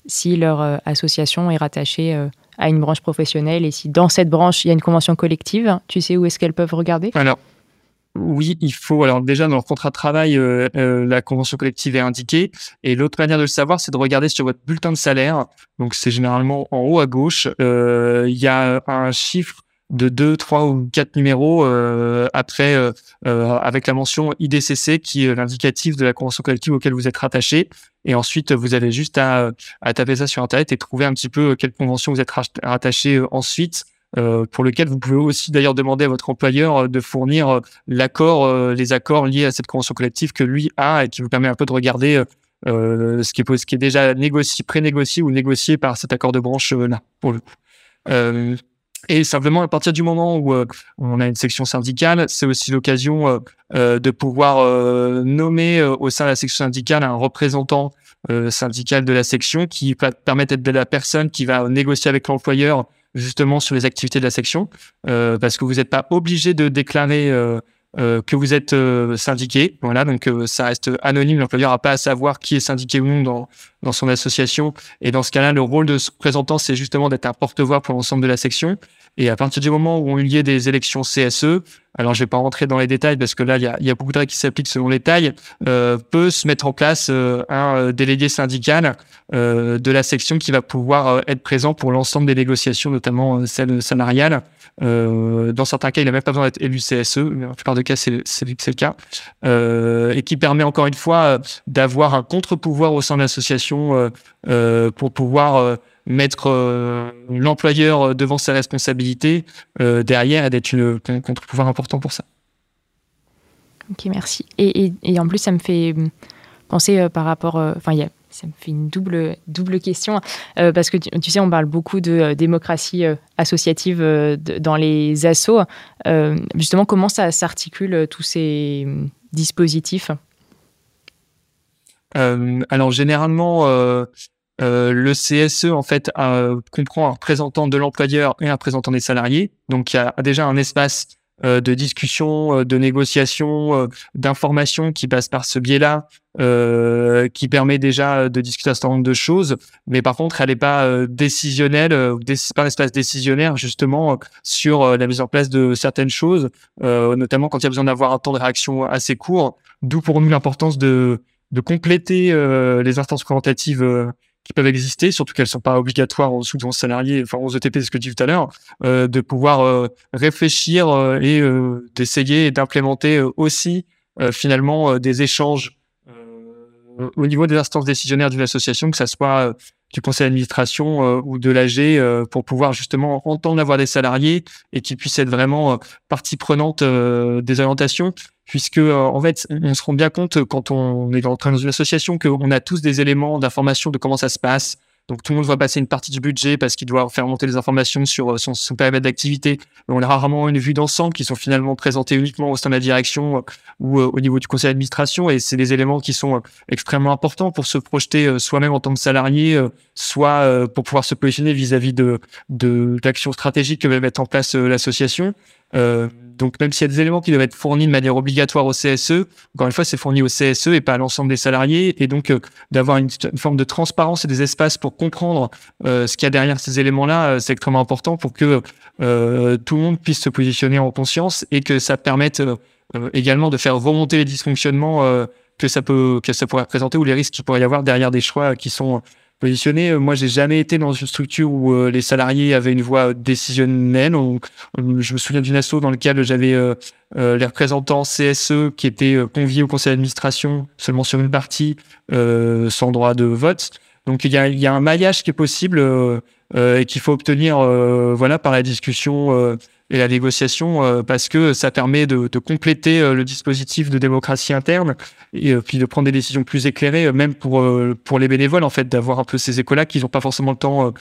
si leur association est rattachée à une branche professionnelle et si dans cette branche, il y a une convention collective, tu sais où est-ce qu'elles peuvent regarder? Alors, oui, il faut. Alors déjà dans le contrat de travail, la convention collective est indiquée. Et l'autre manière de le savoir, c'est de regarder sur votre bulletin de salaire. Donc c'est généralement en haut à gauche. Il y a un chiffre de deux, trois ou quatre numéros euh, après euh, euh, avec la mention IDCC qui est l'indicatif de la convention collective auquel vous êtes rattaché. Et ensuite, vous avez juste à, à taper ça sur Internet et trouver un petit peu quelle convention vous êtes rattaché ensuite. pour lequel vous pouvez aussi d'ailleurs demander à votre employeur de fournir l'accord, les accords liés à cette convention collective que lui a et qui vous permet un peu de regarder ce, qui est, ce déjà négocié, pré-négocié ou négocié par cet accord de branche là. Et simplement, à partir du moment où euh, on a une section syndicale, c'est aussi l'occasion euh, euh, de pouvoir nommer au sein de la section syndicale un représentant syndical de la section qui va permettre d'être la personne qui va négocier avec l'employeur justement sur les activités de la section, parce que vous n'êtes pas obligé de déclarer que vous êtes syndiqué. Voilà, donc ça reste anonyme. L'employeur n'a pas à savoir qui est syndiqué ou non dans, dans son association. Et dans ce cas-là, le rôle de ce représentant, c'est justement d'être un porte-voix pour l'ensemble de la section. Et à partir du moment où on eu lieu des élections CSE, alors je vais pas rentrer dans les détails parce que là il y a, y a, beaucoup de règles qui s'appliquent selon les tailles, euh, peut se mettre en place euh, un euh, délégué syndical euh, de la section qui va pouvoir être présent pour l'ensemble des négociations, notamment celles salariales. dans certains cas, il n'a même pas besoin d'être élu CSE, mais la plupart des cas, c'est le cas, et qui permet encore une fois d'avoir un contre-pouvoir au sein de l'association pour pouvoir mettre euh, l'employeur devant ses responsabilités euh, derrière et d'être un contre-pouvoir important pour ça. Ok, merci. Et, et, et, en plus, ça me fait penser par rapport, enfin, ça me fait une double, double question, euh, parce que tu, sais, on parle beaucoup de euh, démocratie euh, associative dans les assos. justement, comment ça s'articule tous ces dispositifs? Alors, généralement, le CSE, en fait, comprend un représentant de l'employeur et un représentant des salariés. Donc, il y a déjà un espace euh, de discussion, euh, de négociation, euh, d'information qui passe par ce biais-là, qui permet déjà de discuter un certain nombre de choses. Mais par contre, elle n'est pas décisionnelle, pas un espace décisionnaire justement sur la mise en place de certaines choses, notamment quand il y a besoin d'avoir un temps de réaction assez court. D'où pour nous l'importance de, de compléter les instances représentatives qui peuvent exister, surtout qu'elles sont pas obligatoires aux sous salariés, enfin aux ETP, ce que tu dis tout à l'heure, euh, de pouvoir euh, réfléchir euh, et euh, d'essayer d'implémenter aussi finalement des échanges au niveau des instances décisionnaires d'une association, que ça soit du conseil d'administration ou de l'AG, pour pouvoir justement entendre la voix des salariés et qu'ils puissent être vraiment partie prenante des orientations puisque euh, en fait, on se rend bien compte quand on est dans une association qu'on a tous des éléments d'information de comment ça se passe. Donc tout le monde voit passer une partie du budget parce qu'il doit faire monter les informations sur euh, son, son périmètre d'activité. On a rarement une vue d'ensemble qui sont finalement présentées uniquement au sein de la direction euh, ou au niveau du conseil d'administration. Et c'est des éléments qui sont extrêmement importants pour se projeter soi-même en tant que salarié, soit pour pouvoir se positionner vis-à-vis de d'actions stratégiques que va mettre en place l'association. Euh, donc même s'il y a des éléments qui doivent être fournis de manière obligatoire au CSE, encore une fois, c'est fourni au CSE et pas à l'ensemble des salariés. Et donc euh, d'avoir une, forme de transparence et des espaces pour comprendre euh, ce qu'il y a derrière ces éléments-là, c'est extrêmement important pour que tout le monde puisse se positionner en conscience et que ça permette également de faire remonter les dysfonctionnements que ça peut que ça pourrait représenter ou les risques qu'il pourrait y avoir derrière des choix qui sont positionné. Euh, moi, j'ai jamais été dans une structure où euh, les salariés avaient une voix décisionnelle. je me souviens d'une asso dans laquelle j'avais euh, les représentants CSE qui étaient conviés au conseil d'administration seulement sur une partie, sans droit de vote. Donc il y a, y a, un maillage qui est possible et qu'il faut obtenir, voilà, par la discussion et la négociation euh, parce que ça permet de, compléter euh, le dispositif de démocratie interne et euh, puis de prendre des décisions plus éclairées, même pour pour les bénévoles en fait, d'avoir un peu ces échos-là qui n'ont pas forcément le temps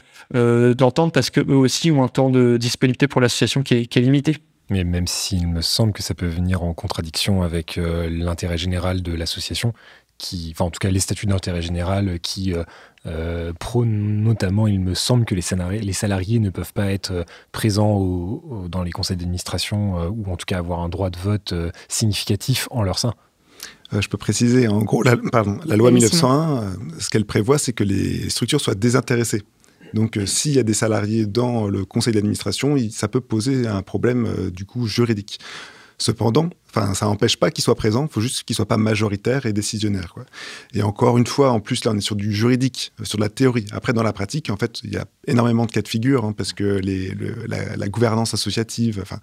d'entendre parce que eux aussi ont un temps de disponibilité pour l'association qui est, qui est limité. Mais même s'il me semble que ça peut venir en contradiction avec l'intérêt général de l'association, qui, enfin en tout cas les statuts d'intérêt général qui euh, prône notamment, il me semble que les salariés, les salariés ne peuvent pas être euh, présents dans les conseils d'administration euh, ou en tout cas avoir un droit de vote significatif en leur sein. je peux préciser, en gros, la, pardon, la loi 1901, ce qu'elle prévoit, c'est que les structures soient désintéressées. Donc, s'il y a des salariés dans le conseil d'administration, ça peut poser un problème du coup juridique. Cependant, Enfin, ça n'empêche pas qu'il soit présent, il faut juste qu'il soit pas majoritaire et décisionnaire. Quoi. Et encore une fois, en plus, là, on est sur du juridique, euh, sur de la théorie. Après, dans la pratique, en fait, il y a énormément de cas de figure, hein, parce que les, la, gouvernance associative, enfin,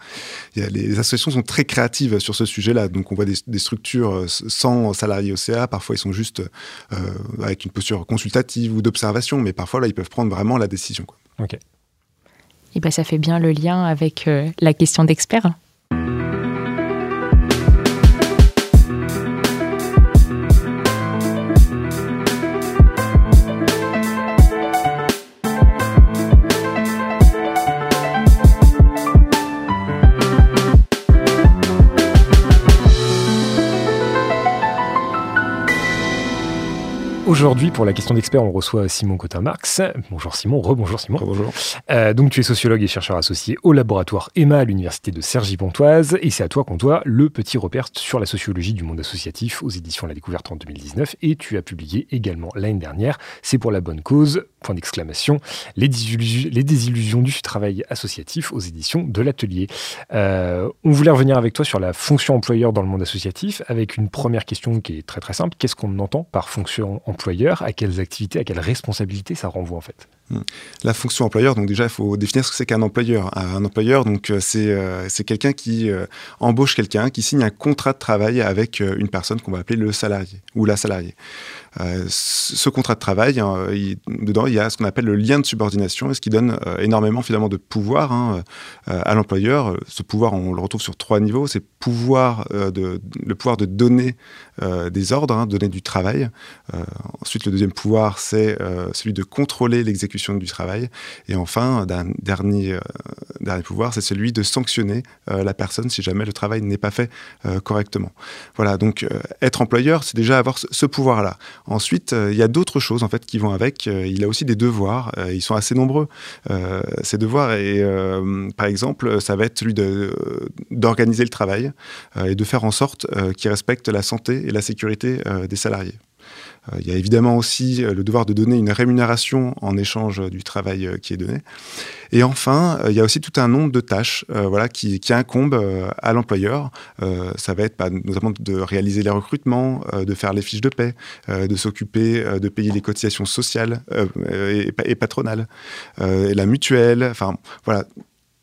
y a, les associations sont très créatives sur ce sujet-là. Donc, on voit des, structures euh, sans salariés au CA, parfois ils sont juste euh, avec une posture consultative ou d'observation, mais parfois, là, ils peuvent prendre vraiment la décision. Quoi. Ok. Et ben, ça fait bien le lien avec la question d'expert. Aujourd'hui, pour la question d'expert, on reçoit Simon Cotin-Marx. Bonjour Simon, rebonjour Simon. Bonjour. Euh, donc tu es sociologue et chercheur associé au laboratoire EMA à l'université de Cergy-Pontoise et c'est à toi qu'on doit le petit repère sur la sociologie du monde associatif aux éditions La Découverte en 2019 et tu as publié également l'année dernière, c'est pour la bonne cause, point d'exclamation, les, désillusions du travail associatif aux éditions de l'Atelier. Euh, on voulait revenir avec toi sur la fonction employeur dans le monde associatif avec une première question qui est très très simple. Qu'est-ce qu'on entend par fonction employeur à quelles activités, à quelles responsabilités ça renvoie en fait. La fonction employeur, donc déjà, il faut définir ce que c'est qu'un employeur. Un employeur, donc euh, c'est euh, c'est quelqu'un qui euh, embauche quelqu'un, qui signe un contrat de travail avec une personne qu'on va appeler le salarié ou la salariée. Ce contrat de travail, hein, dedans, il y a ce qu'on appelle le lien de subordination, et ce qui donne énormément finalement de pouvoir hein, à l'employeur. Ce pouvoir, on le retrouve sur trois niveaux. C'est pouvoir le pouvoir de donner des ordres, hein, donner du travail. ensuite, le deuxième pouvoir, c'est celui de contrôler l'exécution du travail. Et enfin, d'un dernier, dernier pouvoir, c'est celui de sanctionner la personne si jamais le travail n'est pas fait correctement. Voilà, donc être employeur, c'est déjà avoir ce pouvoir-là. Ensuite, euh, il y a d'autres choses en fait qui vont avec. Euh, il a aussi des devoirs. Euh, ils sont assez nombreux. ces devoirs, et par exemple, ça va être celui d'organiser le travail et de faire en sorte qu'il respecte la santé et la sécurité des salariés. Euh, il y a évidemment aussi euh, le devoir de donner une rémunération en échange du travail euh, qui est donné. Et enfin, il y a aussi tout un nombre de tâches voilà, qui, qui incombent à l'employeur. ça va être bah, notamment de réaliser les recrutements, de faire les fiches de paie, de s'occuper de payer les cotisations sociales et, et patronales, et la mutuelle. Enfin, voilà,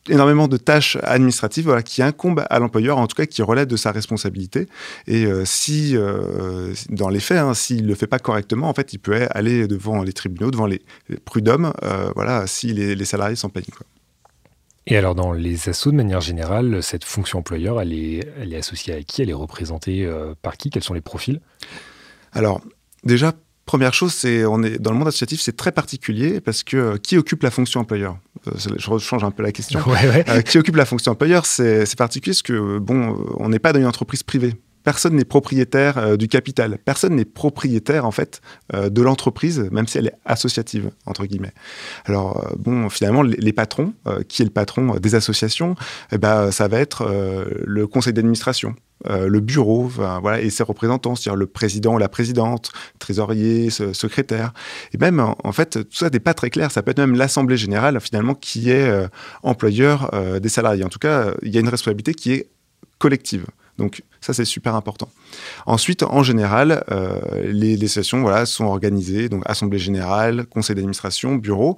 énormément de tâches administratives voilà, qui incombent à l'employeur, en tout cas qui relèvent de sa responsabilité. Et euh, si, euh, dans les faits, hein, s'il ne le fait pas correctement, en fait, il peut aller devant les tribunaux, devant les, prud'hommes, euh, voilà, si les, salariés s'en plaignent. Et alors, dans les assos, de manière générale, cette fonction employeur, elle est, elle est associée à qui? Elle est représentée par qui? Quels sont les profils? Alors, déjà, Première chose, c'est on est dans le monde associatif, c'est très particulier parce que qui occupe la fonction employeur? Je change un peu la question. Euh, qui occupe la fonction employeur, c'est particulier parce que bon, on n'est pas dans une entreprise privée. Personne n'est propriétaire du capital. Personne n'est propriétaire en fait de l'entreprise, même si elle est associative entre guillemets. Alors bon, finalement, les, patrons, qui est le patron des associations, eh ben, ça va être le conseil d'administration. Euh, le bureau et ses représentants, c'est-à-dire le président ou la présidente, trésorier, secrétaire. Et même, en, fait, tout ça n'est pas très clair. Ça peut être même l'Assemblée générale, finalement, qui est euh, employeur euh, des salariés. En tout cas, il y a une responsabilité qui est collective. Donc ça, c'est super important. Ensuite, en général, les, les, sessions voilà, sont organisées, donc Assemblée générale, conseil d'administration, bureau.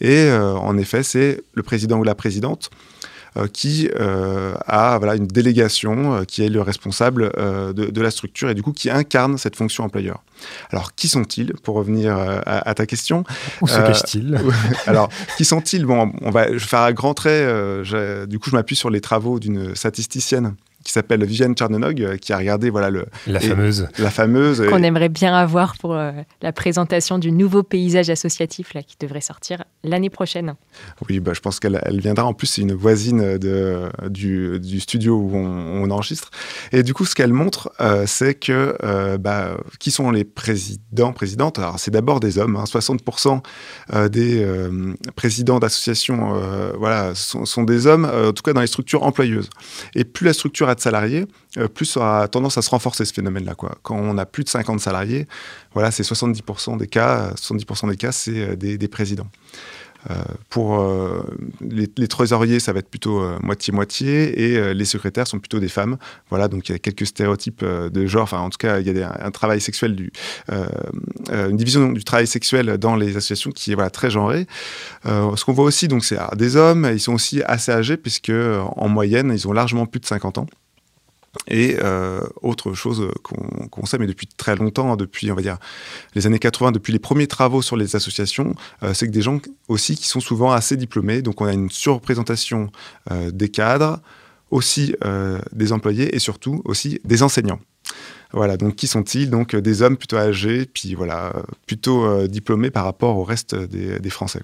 Et en effet, c'est le président ou la présidente qui euh, a voilà, une délégation euh, qui est le responsable de, la structure et du coup qui incarne cette fonction employeur. Alors, qui sont-ils Pour revenir à, ta question. Où se cachent-ils? Alors, qui sont-ils? Bon, on va, je vais faire un grand trait. du coup, je m'appuie sur les travaux d'une statisticienne qui s'appelle Viviane Tchernonog, euh, qui a regardé voilà le la fameuse la fameuse qu'on aimerait bien avoir pour euh, la présentation du nouveau paysage associatif là qui devrait sortir l'année prochaine. Oui, bah, je pense qu'elle elle viendra. En plus, c'est une voisine de, du, du studio où on, enregistre. Et du coup, ce qu'elle montre, euh, c'est que bah, qui sont les présidents, présidentes? Alors, c'est d'abord des hommes. Hein, 60% des présidents d'associations, voilà, sont, sont, des hommes. en tout cas, dans les structures employeuses. Et plus la structure a de salariés, euh, plus ça a tendance à se renforcer ce phénomène-là. Quand on a plus de 50 salariés, voilà, c'est 70% des cas, 70% des cas, c'est euh, des, présidents. Euh, pour les, trésoriers, ça va être plutôt moitié-moitié, et les secrétaires sont plutôt des femmes. Voilà, donc il y a quelques stéréotypes de genre. Enfin, en tout cas, il y a un travail sexuel du, une division du travail sexuel dans les associations qui est voilà très genrée. ce qu'on voit aussi, donc, c'est des hommes. Ils sont aussi assez âgés puisque en moyenne, ils ont largement plus de 50 ans. Et euh, autre chose qu'on sait, mais depuis très longtemps, hein, depuis on va dire les années 80, depuis les premiers travaux sur les associations, euh, c'est que des gens aussi qui sont souvent assez diplômés. Donc on a une surreprésentation euh, des cadres, aussi des employés et surtout aussi des enseignants. Voilà, donc qui sont-ils? Donc des hommes plutôt âgés, puis voilà, plutôt diplômés par rapport au reste des, Français.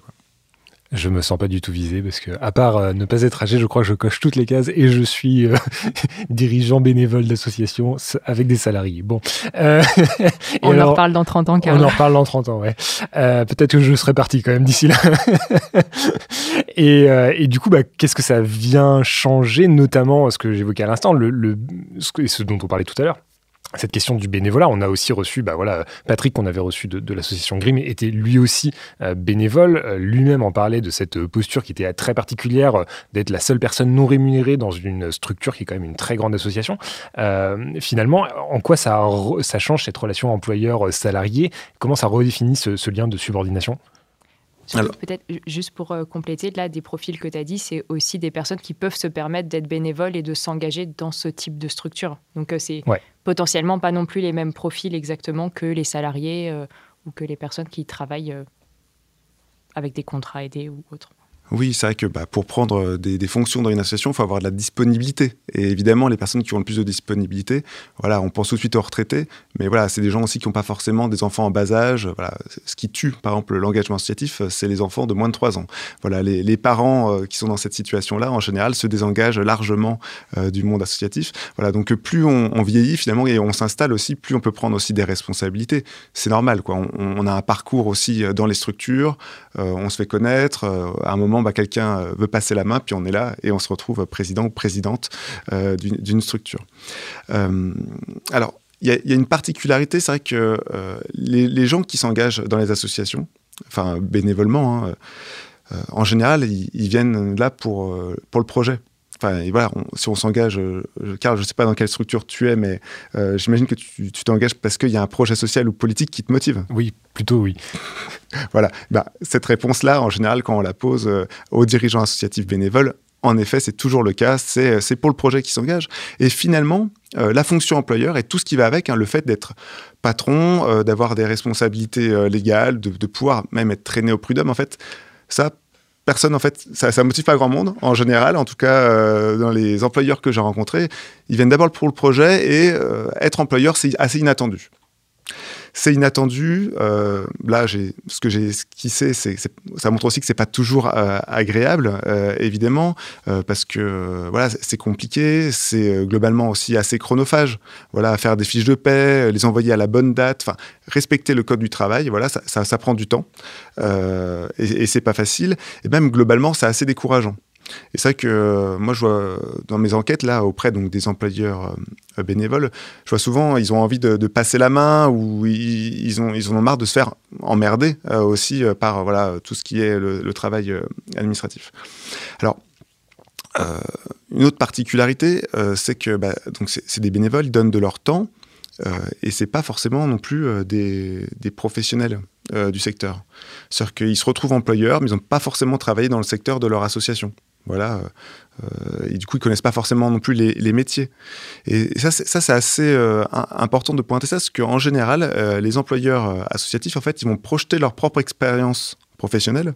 Je me sens pas du tout visé parce que, à part euh, ne pas être âgé, je crois que je coche toutes les cases et je suis euh, dirigeant bénévole d'association avec des salariés. Bon. Euh, on en reparle dans 30 ans, On en reparle dans 30 ans, ouais. Peut-être que je serai parti quand même d'ici là. et, et, du coup, bah, qu'est-ce que ça vient changer, notamment ce que j'évoquais à l'instant, le, le, ce dont on parlait tout à l'heure? Cette question du bénévolat. On a aussi reçu, bah voilà, Patrick qu'on avait reçu de, l'association Grimm était lui aussi euh, bénévole. Euh, lui-même en parlait de cette posture qui était très particulière euh, d'être la seule personne non rémunérée dans une structure qui est quand même une très grande association. finalement, en quoi ça, ça change cette relation employeur-salarié? Comment ça redéfinit ce, lien de subordination? Peut-être juste pour euh, compléter, là, des profils que tu as dit, c'est aussi des personnes qui peuvent se permettre d'être bénévoles et de s'engager dans ce type de structure. Donc, c'est potentiellement pas non plus les mêmes profils exactement que les salariés ou que les personnes qui travaillent avec des contrats aidés ou autres. Oui, c'est vrai que bah, pour prendre euh, des, fonctions dans une association, il faut avoir de la disponibilité. Et évidemment, les personnes qui ont le plus de disponibilité, voilà, on pense tout de suite aux retraités, mais voilà, c'est des gens aussi qui n'ont pas forcément des enfants en bas âge. Voilà, ce qui tue, par exemple, l'engagement associatif, c'est les enfants de moins de 3 ans. Voilà, les, parents euh, qui sont dans cette situation-là, en général, se désengagent largement euh, du monde associatif. Voilà, donc plus on, vieillit finalement et on s'installe aussi, plus on peut prendre aussi des responsabilités. C'est normal, quoi. On, a un parcours aussi dans les structures, on se fait connaître. à un moment bah, quelqu'un euh, veut passer la main, puis on est là et on se retrouve président ou présidente euh, d'une structure. Euh, alors, il y, a une particularité, c'est vrai que les, gens qui s'engagent dans les associations, enfin bénévolement, hein, en général, ils, viennent là pour le projet. Enfin, voilà, si on s'engage, car je ne sais pas dans quelle structure tu es, mais j'imagine que tu t'engages parce qu'il y a un projet social ou politique qui te motive. Oui, plutôt oui. voilà. Bah, cette réponse-là, en général, quand on la pose euh, aux dirigeants associatifs bénévoles, en effet, c'est toujours le cas, c'est euh, pour le projet qui s'engage. Et finalement, euh, la fonction employeur et tout ce qui va avec, hein, le fait d'être patron, d'avoir des responsabilités légales, de, pouvoir même être traîné au prud'homme, en fait, ça, personne, en fait, ça, ça motive pas grand monde, en général, en tout cas, dans les employeurs que j'ai rencontrés, ils viennent d'abord pour le projet et être employeur, c'est assez inattendu. C'est inattendu. Euh, là, ce que j'ai esquissé, c'est, ça montre aussi que c'est pas toujours euh, agréable, euh, évidemment, parce que voilà, c'est compliqué. C'est globalement aussi assez chronophage. Voilà, faire des fiches de paix, les envoyer à la bonne date, enfin, respecter le code du travail. Voilà, ça, ça, prend du temps et, et c'est pas facile. Et même globalement, c'est assez décourageant. Et c'est vrai que euh, moi, je vois dans mes enquêtes là auprès donc des employeurs euh, bénévoles, je vois souvent ils ont envie de, passer la main ou ils, ont ils en ont marre de se faire emmerder euh, aussi par voilà tout ce qui est le, travail administratif. Alors une autre particularité, c'est que bah, c'est des bénévoles, ils donnent de leur temps. et c'est pas forcément non plus des, des, professionnels du secteur. C'est-à-dire qu'ils se retrouvent employeurs, mais ils n'ont pas forcément travaillé dans le secteur de leur association. Voilà. Euh, et du coup, ils connaissent pas forcément non plus les, métiers. Et ça, c'est assez euh, important de pointer ça, parce qu'en général, euh, les employeurs associatifs, en fait, ils vont projeter leur propre expérience professionnelle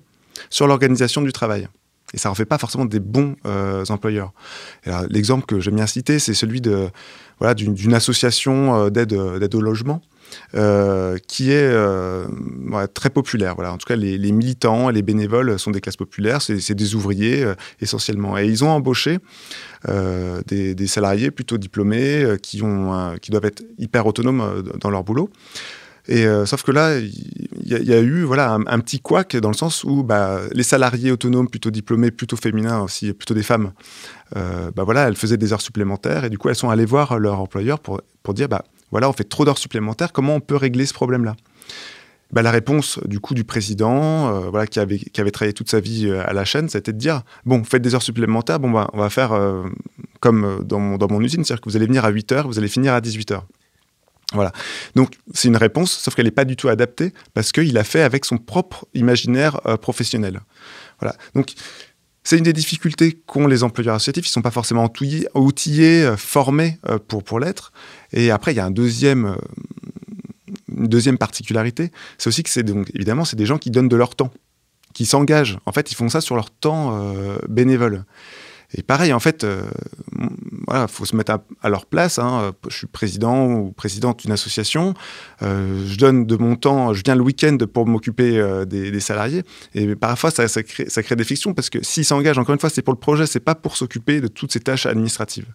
sur l'organisation du travail. Et ça en fait pas forcément des bons employeurs. L'exemple que j'aime bien citer, c'est celui de voilà d'une association d'aide au logement euh, qui est euh, très populaire. Voilà. En tout cas, les, militants et les bénévoles sont des classes populaires, c'est des ouvriers euh, essentiellement. Et ils ont embauché des, salariés plutôt diplômés qui, ont, qui doivent être hyper autonomes dans leur boulot. Et sauf que là, il y, a eu voilà un, petit couac dans le sens où bah, les salariés autonomes, plutôt diplômés, plutôt féminins aussi, plutôt des femmes, bah voilà, elles faisaient des heures supplémentaires et du coup elles sont allées voir leur employeur pour, pour dire bah voilà, on fait trop d'heures supplémentaires, comment on peut régler ce problème-là? Bah, la réponse du coup du président, euh, voilà, qui avait, travaillé toute sa vie euh, à la chaîne, c'était de dire bon, faites des heures supplémentaires, bon, on va faire euh, comme dans mon, dans mon usine, c'est-à-dire que vous allez venir à 8 heures, vous allez finir à 18 heures. Voilà. Donc c'est une réponse, sauf qu'elle n'est pas du tout adaptée parce qu'il a fait avec son propre imaginaire professionnel. Voilà. Donc c'est une des difficultés qu'ont les employeurs associatifs. Ils ne sont pas forcément outillés, euh, formés euh, pour, pour l'être. Et après, il y a euh, une deuxième particularité. C'est aussi que c'est donc, évidemment, c'est des gens qui donnent de leur temps, qui s'engagent. En fait, ils font ça sur leur temps bénévole. Et pareil, en fait, euh, voilà, faut se mettre à, leur place. Hein. Je suis président ou présidente d'une association. Euh, je donne de mon temps. Je viens le week-end pour m'occuper euh, des, salariés. Et parfois, ça, crée, des fictions parce que s'ils s'engagent, encore une fois, c'est pour le projet, c'est pas pour s'occuper de toutes ces tâches administratives.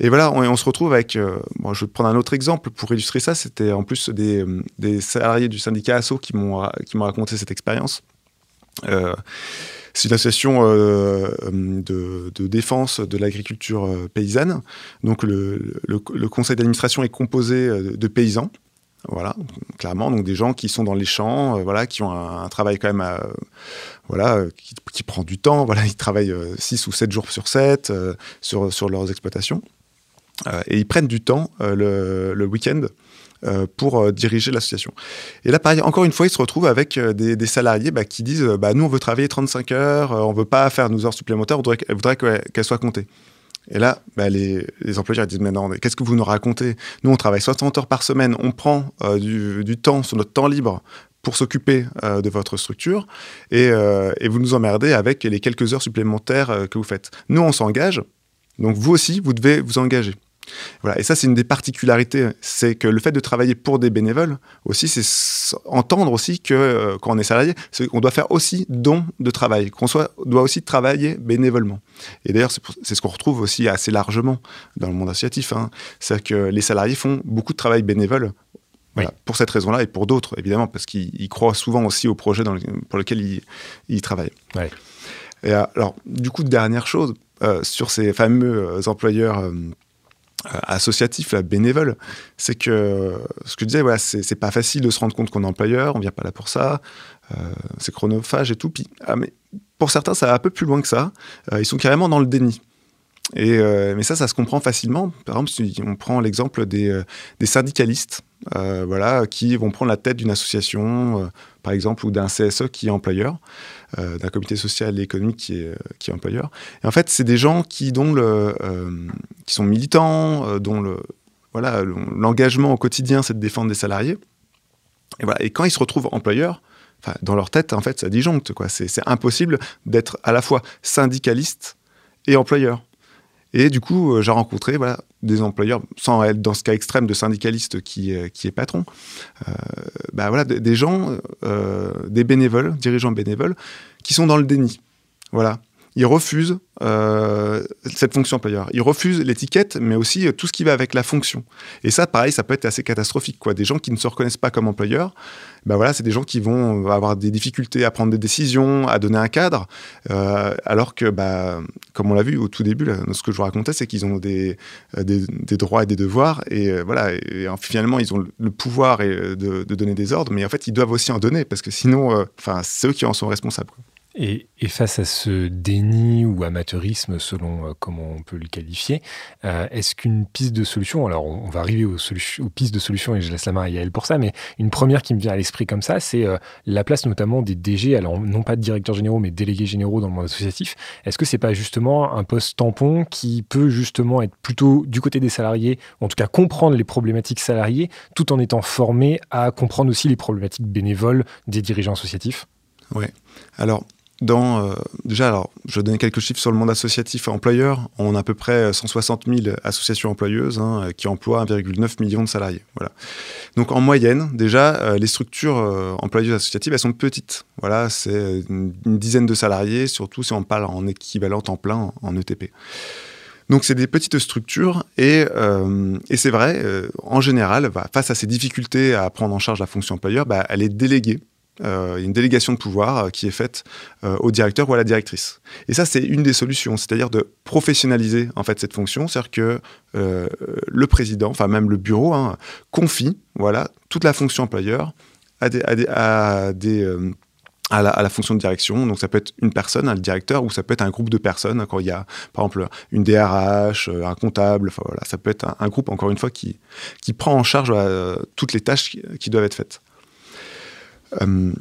Et voilà, on, se retrouve avec. Bon, je vais prendre un autre exemple pour illustrer ça. C'était en plus des, salariés du syndicat ASSO qui m'ont raconté cette expérience. C'est une association euh, de, défense de l'agriculture euh, paysanne. Donc le, conseil d'administration est composé euh, de paysans. Voilà, clairement, donc des gens qui sont dans les champs, voilà, qui ont un, travail quand même, voilà, qui, prend du temps. Voilà, ils travaillent 6 ou 7 jours sur 7 sur, leurs exploitations. et ils prennent du temps le week-end pour diriger l'association. Et là, pareil, encore une fois, ils se retrouvent avec des, salariés bah, qui disent bah, Nous, on veut travailler 35 heures, on ne veut pas faire nos heures supplémentaires, on voudrait, qu'elles soient comptées. Et là, bah, les, employeurs disent Mais non, qu'est-ce que vous nous racontez? Nous, on travaille 60 heures par semaine, on prend du, temps sur notre temps libre pour s'occuper euh, de votre structure euh, et, vous nous emmerdez avec les quelques heures supplémentaires euh, que vous faites. Nous, on s'engage, donc vous aussi, vous devez vous engager. Voilà. Et ça, c'est une des particularités, c'est que le fait de travailler pour des bénévoles aussi, c'est entendre aussi que quand on est salarié, on doit faire aussi don de travail, qu'on soit doit aussi travailler bénévolement. Et d'ailleurs, c'est ce qu'on retrouve aussi assez largement dans le monde associatif. Hein. C'est que les salariés font beaucoup de travail bénévole pour cette raison-là et pour d'autres, évidemment, parce qu'ils croient souvent aussi au projet dans pour lequel ils, travaillent. Et alors, du coup, dernière chose, euh, sur ces fameux euh, employeurs euh, associatifs, bénévoles, c'est que ce que je disais, c'est pas facile de se rendre compte qu'on est employeur, on vient pas là pour ça, c'est chronophage et tout. Puis, ah, mais pour certains, ça va un peu plus loin que ça. ils sont carrément dans le déni. Et, mais ça, ça se comprend facilement. Par exemple, si on prend l'exemple des, des syndicalistes. Euh, voilà, qui vont prendre la tête d'une association, euh, par exemple, ou d'un CSE qui est employeur, euh, d'un comité social et économique qui est, employeur. Et en fait, c'est des gens qui, sont militants, dont l'engagement au quotidien, c'est de défendre des salariés. Et quand ils se retrouvent employeurs, dans leur tête, en fait, ça disjoncte. C'est impossible d'être à la fois syndicaliste et employeur. Et du coup, euh, j'ai rencontré des employeurs, sans être dans ce cas extrême de syndicaliste qui, euh, qui est patron, euh, bah des gens, des bénévoles, dirigeants bénévoles, qui sont dans le déni. Voilà. Ils refusent euh, cette fonction employeur. Ils refusent l'étiquette, mais aussi euh, tout ce qui va avec la fonction. Et ça, pareil, ça peut être assez catastrophique. Quoi. Des gens qui ne se reconnaissent pas comme employeurs, ben voilà, c'est des gens qui vont avoir des difficultés à prendre des décisions, à donner un cadre, euh, alors que, bah, comme on l'a vu au tout début, ce que je vous racontais, c'est qu'ils ont des, droits et des devoirs, et voilà, et, finalement, ils ont le pouvoir de, donner des ordres, mais en fait, ils doivent aussi en donner, parce que sinon, enfin, c'est eux qui en sont responsables. Et, face à ce déni ou amateurisme, selon euh, comment on peut le qualifier, euh, est-ce qu'une piste de solution, alors on, va arriver aux, pistes de solution et je laisse la main à Yael pour ça, mais une première qui me vient à l'esprit comme ça, c'est euh, la place notamment des DG, alors non pas de directeurs généraux, mais délégués généraux dans le monde associatif. Est-ce que c'est pas justement un poste tampon qui peut justement être plutôt du côté des salariés, en tout cas comprendre les problématiques salariées, tout en étant formé à comprendre aussi les problématiques bénévoles des dirigeants associatifs? Oui. Alors, dans, euh, déjà, alors, je vais donner quelques chiffres sur le monde associatif employeur. On a à peu près 160 000 associations employeuses hein, qui emploient 1,9 million de salariés. Voilà. Donc, en moyenne, déjà, euh, les structures euh, employeuses associatives, elles sont petites. Voilà, c'est une, dizaine de salariés, surtout si on parle en équivalent temps plein en ETP. Donc c'est des petites structures et, et c'est vrai, en général, bah, face à ces difficultés à prendre en charge la fonction employeur, bah, elle est déléguée euh, une délégation de pouvoir euh, qui est faite euh, au directeur ou à la directrice. Et ça, c'est une des solutions, c'est-à-dire de professionnaliser en fait cette fonction, c'est-à-dire que le président, enfin même le bureau, hein, confie voilà toute la fonction employeur à la, fonction de direction. Donc ça peut être une personne, un directeur, ou ça peut être un groupe de personnes. Quand il y a, par exemple, une DRH, un comptable, voilà, ça peut être un, groupe, encore une fois, qui prend en charge toutes les tâches qui, doivent être faites. Euh,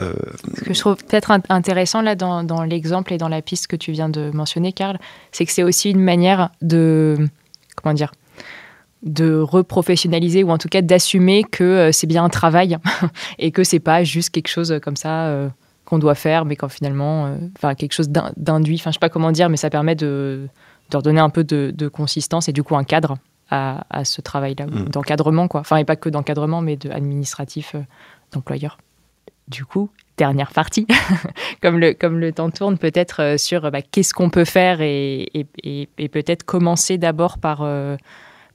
euh, Ce que je trouve peut-être intéressant là dans, l'exemple et dans la piste que tu viens de mentionner, Karl, c'est que c'est aussi une manière de comment dire de reprofessionnaliser ou en tout cas d'assumer que euh, c'est bien un travail et que c'est pas juste quelque chose comme ça qu'on doit faire, mais quand finalement, enfin quelque chose d'induit. Enfin, je sais pas comment dire, mais ça permet de, de redonner un peu de, consistance et du coup un cadre à, ce travail-là, mm. d'encadrement, quoi. Enfin, et pas que d'encadrement, mais de administratif euh, d'employeur. Du coup, dernière partie, comme, le, comme le temps tourne, peut-être euh, sur bah, qu'est-ce qu'on peut faire et, et, peut-être commencer d'abord par, euh,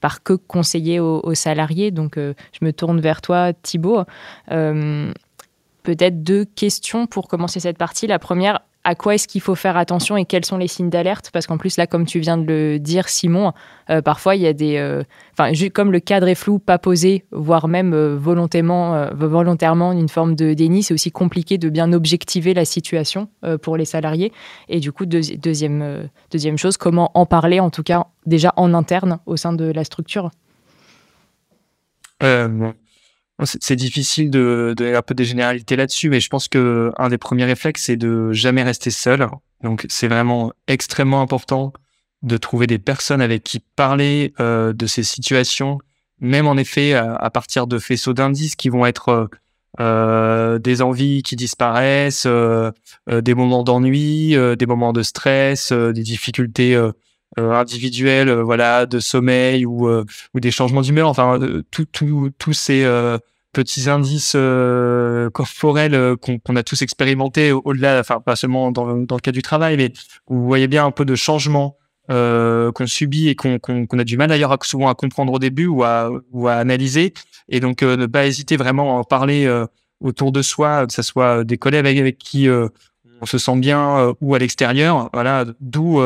par que conseiller aux, salariés. Donc, je me tourne vers toi, Thibault. peut-être deux questions pour commencer cette partie. La première, à quoi est-ce qu'il faut faire attention et quels sont les signes d'alerte? Parce qu'en plus, là, comme tu viens de le dire, Simon, euh, parfois, il y a des... Euh, enfin, comme le cadre est flou, pas posé, voire même euh, volontairement, une forme de déni, c'est aussi compliqué de bien objectiver la situation pour les salariés. Et du coup, deuxième, deuxième chose, comment en parler, en tout cas déjà en interne, au sein de la structure? Euh, c'est difficile de, de un peu des généralités là-dessus, mais je pense que un des premiers réflexes, c'est de jamais rester seul. Donc, c'est vraiment extrêmement important de trouver des personnes avec qui parler euh, de ces situations, même en effet à, partir de faisceaux d'indices qui vont être euh, des envies qui disparaissent, euh, euh des moments d'ennui, euh, des moments de stress, des difficultés individuelles, voilà, de sommeil ou, ou des changements d'humeur. Enfin, tous ces petits indices corporels qu'on a tous expérimentés au-delà, enfin pas seulement dans, dans, le cas du travail, mais vous voyez bien un peu de changement euh, qu'on subit et qu'on a du mal d'ailleurs souvent à comprendre au début ou à, ou à analyser. Et donc euh, ne pas hésiter vraiment à en parler euh, autour de soi, que ce soit des collègues avec, avec qui on se sent bien ou à l'extérieur. Voilà, d'où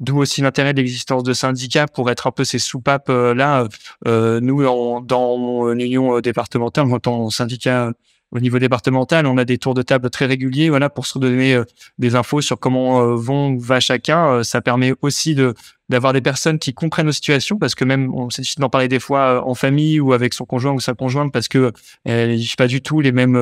D'où aussi l'intérêt de l'existence de syndicats pour être un peu ces soupapes là. nous, en, dans mon union départementale, en tant syndicat au niveau départemental, on a des tours de table très réguliers, voilà, pour se donner euh, des infos sur comment euh, vont va chacun. Euh, ça permet aussi de d'avoir des personnes qui comprennent nos situations, parce que même on s'est d'en parler des fois en famille ou avec son conjoint ou sa conjointe, parce que elle vivent pas du tout les mêmes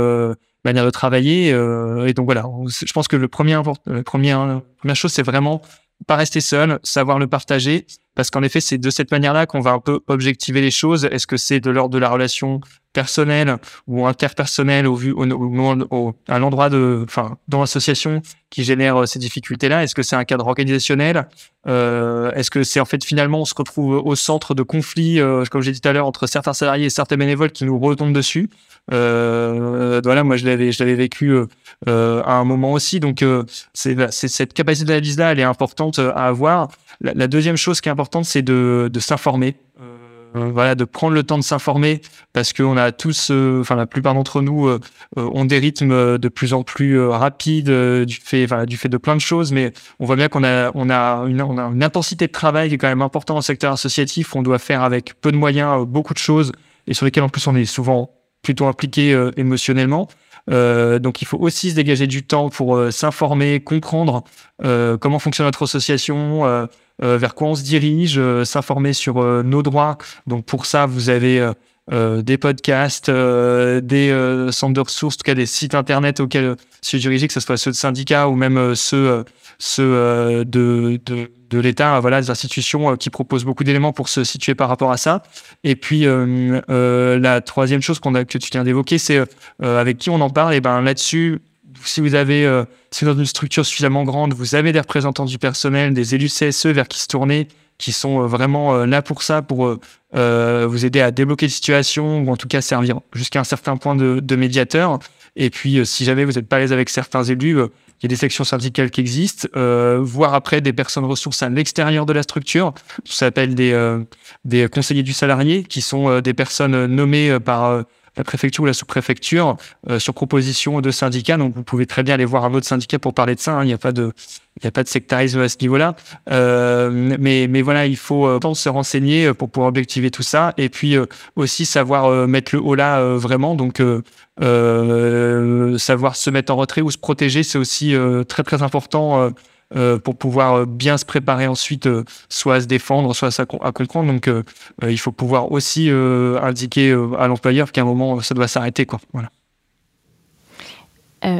manières de travailler. et donc voilà, je pense que le premier, le premier, première chose, c'est vraiment pas rester seul, savoir le partager, parce qu'en effet, c'est de cette manière-là qu'on va un peu objectiver les choses. Est-ce que c'est de l'ordre de la relation personnelle ou interpersonnelle au vu au, au, à l'endroit de, enfin, dans l'association qui génère euh, ces difficultés-là? Est-ce que c'est un cadre organisationnel? Euh, Est-ce que c'est en fait finalement on se retrouve au centre de conflits, euh, comme j'ai dit tout à l'heure, entre certains salariés et certains bénévoles qui nous retombent dessus? Euh, voilà, moi je l'avais, je l'avais vécu euh, euh, à un moment aussi. Donc c'est, c'est cette capacité d'analyse là, elle est importante à avoir. La, la deuxième chose qui est importante, c'est de, de s'informer. voilà, de prendre le temps de s'informer parce qu'on a tous, enfin la plupart d'entre nous, ont des rythmes de plus en plus rapides du fait, du fait de plein de choses. Mais on voit bien qu'on a, on a une, on a une intensité de travail qui est quand même importante dans le secteur associatif. On doit faire avec peu de moyens beaucoup de choses et sur lesquelles en plus on est souvent plutôt impliqué euh, émotionnellement. Euh, donc il faut aussi se dégager du temps pour euh, s'informer, comprendre comment fonctionne notre association, vers quoi on se dirige, s'informer sur nos droits. Donc pour ça, vous avez des podcasts, des centres de ressources, en tout cas des sites internet auxquels se diriger, que ce soit ceux de syndicats ou même ceux, de, l'État, voilà, des institutions euh, qui proposent beaucoup d'éléments pour se situer par rapport à ça. Et puis euh, euh, la troisième chose que tu viens d'évoquer, c'est avec qui on en parle. Et ben là-dessus, si vous avez, si dans une structure suffisamment grande, vous avez des représentants du personnel, des élus CSE vers qui se tourner, qui sont vraiment là pour ça, pour vous aider à débloquer des situations ou en tout cas servir jusqu'à un certain point de, médiateur. Et puis, si jamais vous n'êtes pas à l'aise avec certains élus, il y a des sections syndicales qui existent, euh, voire après des personnes ressources à l'extérieur de la structure. Ça s'appelle des, euh, des conseillers du salarié, qui sont euh, des personnes nommées par la préfecture ou la sous-préfecture sur proposition de syndicats. Donc vous pouvez très bien aller voir un autre syndicat pour parler de ça. Hein. Il n'y a pas de il n'y a pas de sectarisme à ce niveau-là. mais, mais voilà, il faut euh, se renseigner pour pouvoir objectiver tout ça et puis aussi savoir mettre le haut là vraiment. Donc euh, savoir se mettre en retrait ou se protéger, c'est aussi euh, très très important euh, pour pouvoir bien se préparer ensuite, soit à se défendre, soit à, comprendre. Donc, il faut pouvoir aussi indiquer à l'employeur qu'à un moment, ça doit s'arrêter. Quoi. Voilà.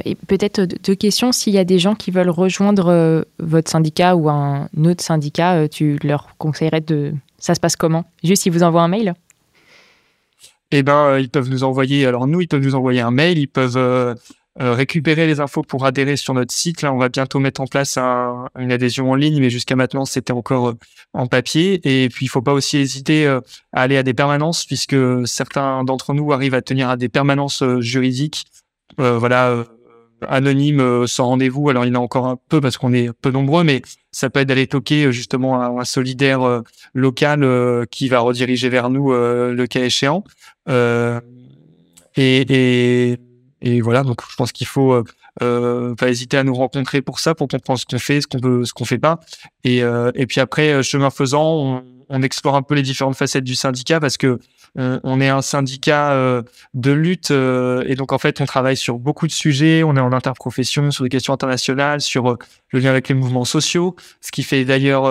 et peut-être deux questions. S'il y a des gens qui veulent rejoindre votre syndicat ou un autre syndicat, tu leur conseillerais de. Ça se passe comment? Juste, ils vous envoient un mail? Eh ben, euh, ils peuvent nous envoyer, alors nous, ils peuvent nous envoyer un mail, ils peuvent euh, euh, récupérer les infos pour adhérer sur notre site. Là, on va bientôt mettre en place une adhésion en ligne, mais jusqu'à maintenant, c'était encore en papier. Et puis, il faut pas aussi hésiter à aller à des permanences, puisque certains d'entre nous arrivent à tenir à des permanences juridiques. voilà anonyme euh, sans rendez-vous. Alors il y en a encore un peu parce qu'on est peu nombreux, mais ça peut être d'aller toquer euh, justement un, solidaire euh, local qui va rediriger vers nous le cas échéant. Et, et, voilà, donc je pense qu'il faut pas hésiter à nous rencontrer pour ça, pour comprendre ce qu'on fait, ce qu'on veut, ce qu'on fait pas. Et, et puis après, chemin faisant, on, on explore un peu les différentes facettes du syndicat parce que on, est un syndicat euh, de lutte euh, et donc en fait on travaille sur beaucoup de sujets. On est en interprofession sur des questions internationales, sur euh, le lien avec les mouvements sociaux, ce qui fait d'ailleurs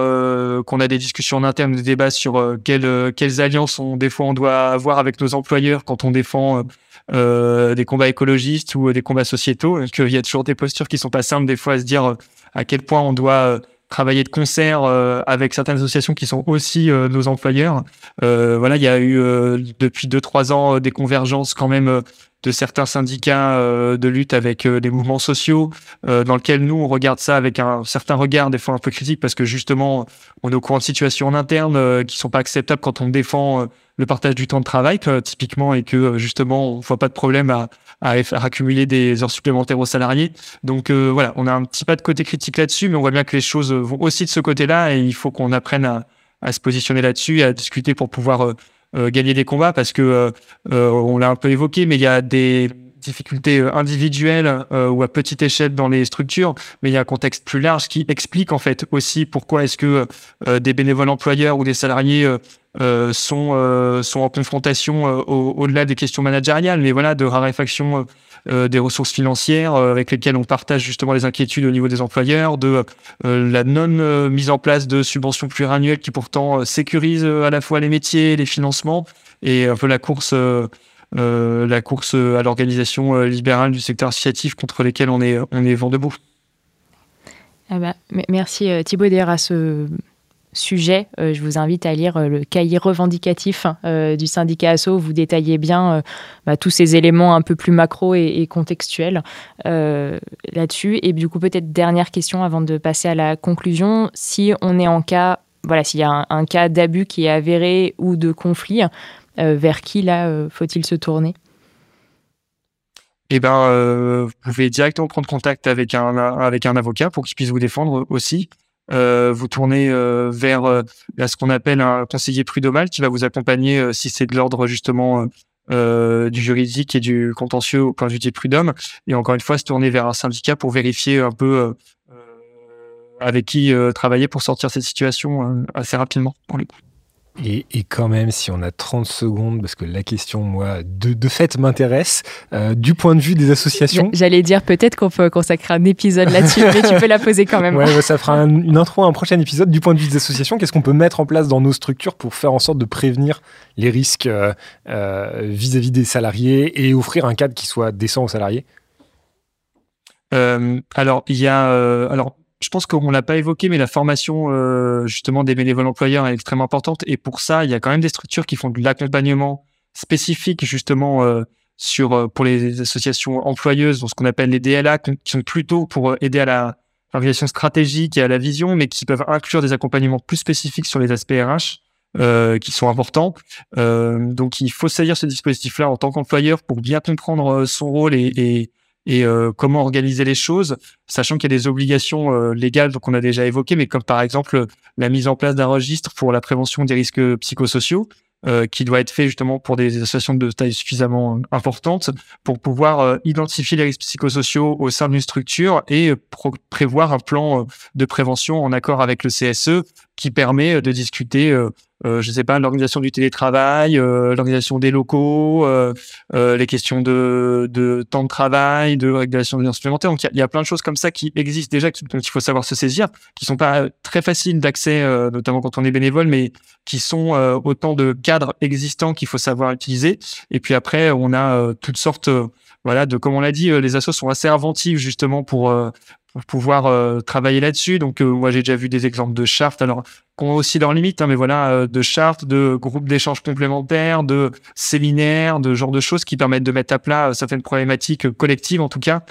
qu'on a des discussions en interne, des débats sur quelles, quelles alliances on, des fois on doit avoir avec nos employeurs quand on défend des combats écologistes ou des combats sociétaux. Qu'il y a toujours des postures qui sont pas simples des fois à se dire à quel point on doit travailler de concert euh, avec certaines associations qui sont aussi euh, nos employeurs. Euh, voilà, il y a eu depuis deux trois ans des convergences quand même de certains syndicats de lutte avec des mouvements sociaux, dans lequel nous on regarde ça avec un certain regard, des fois un peu critique, parce que justement on est au courant de situations en interne qui sont pas acceptables quand on défend le partage du temps de travail, typiquement, et que justement on voit pas de problème à, à faire accumuler des heures supplémentaires aux salariés. Donc euh, voilà, on a un petit pas de côté critique là-dessus, mais on voit bien que les choses vont aussi de ce côté-là et il faut qu'on apprenne à, à, se positionner là-dessus à discuter pour pouvoir euh, euh, gagner des combats parce que on l'a un peu évoqué, mais il y a des difficultés individuelles ou à petite échelle dans les structures, mais il y a un contexte plus large qui explique en fait aussi pourquoi est-ce que des bénévoles employeurs ou des salariés euh, sont euh, sont en confrontation euh, au-delà des questions managériales, mais voilà de raréfaction des ressources financières avec lesquelles on partage justement les inquiétudes au niveau des employeurs, de la non mise en place de subventions pluriannuelles qui pourtant sécurisent à la fois les métiers, les financements et un peu la course la course à l'organisation libérale du secteur associatif contre lesquels on est on est vent debout. Ah bah, merci Thibaut d'ailleurs à ce sujet, euh, je vous invite à lire euh, le cahier revendicatif euh, du syndicat ASSO. Vous détaillez bien bah, tous ces éléments un peu plus macro et, contextuels là-dessus. Et du coup, peut-être dernière question avant de passer à la conclusion. Si on est en cas, voilà, s'il y a un, cas d'abus qui est avéré ou de conflit, vers qui là faut-il se tourner? Eh ben, vous pouvez directement prendre contact avec un, avec un avocat pour qu'il puisse vous défendre aussi. Euh, vous tournez euh, vers euh, ce qu'on appelle un conseiller prud'homal qui va vous accompagner si c'est de l'ordre justement du juridique et du contentieux au point de vue des prud'hommes. Et encore une fois, se tourner vers un syndicat pour vérifier un peu avec qui travailler pour sortir cette situation assez rapidement pour les coups. Et, quand même, si on a 30 secondes, parce que la question, moi, de, fait m'intéresse, euh, du point de vue des associations. J'allais dire peut-être qu'on peut consacrer un épisode là-dessus, mais tu peux la poser quand même. Ouais, ça fera une intro à un prochain épisode. Du point de vue des associations, qu'est-ce qu'on peut mettre en place dans nos structures pour faire en sorte de prévenir les risques euh, euh, vis-à-vis des salariés et offrir un cadre qui soit décent aux salariés? Alors, il y a, alors je pense qu'on l'a pas évoqué, mais la formation euh, justement des bénévoles employeurs est extrêmement importante. Et pour ça, il y a quand même des structures qui font de l'accompagnement spécifique justement euh, sur euh, pour les associations employeuses, donc ce qu'on appelle les DLA, qui sont plutôt pour aider à la organisation stratégique et à la vision, mais qui peuvent inclure des accompagnements plus spécifiques sur les aspects RH. Euh, qui sont importants. Euh, donc, il faut saisir ce dispositif-là en tant qu'employeur pour bien comprendre son rôle et, et, et euh, comment organiser les choses, sachant qu'il y a des obligations euh, légales qu'on a déjà évoquées, mais comme par exemple la mise en place d'un registre pour la prévention des risques psychosociaux, euh, qui doit être fait justement pour des associations de taille suffisamment importante pour pouvoir identifier les risques psychosociaux au sein d'une structure et prévoir un plan de prévention en accord avec le CSE qui permet de discuter euh, je sais pas, l'organisation du télétravail, euh, l'organisation des locaux, euh, euh, les questions de, de, temps de travail, de régulation des heures supplémentaires. Donc il y, a plein de choses comme ça qui existent déjà, dont il faut savoir se saisir, qui sont pas très faciles d'accès, notamment quand on est bénévole, mais qui sont autant de cadres existants qu'il faut savoir utiliser. Et puis après, on a toutes sortes voilà, de comme on l'a dit, les assos sont assez inventifs justement pour pour pouvoir euh, travailler là-dessus. Donc euh, moi j'ai déjà vu des exemples de chartes, alors qu'on a aussi leurs limites, hein, mais voilà, euh, de chartes, de groupes d'échanges complémentaires, de séminaires, de genre de choses qui permettent de mettre à plat certaines problématiques collectives en tout cas,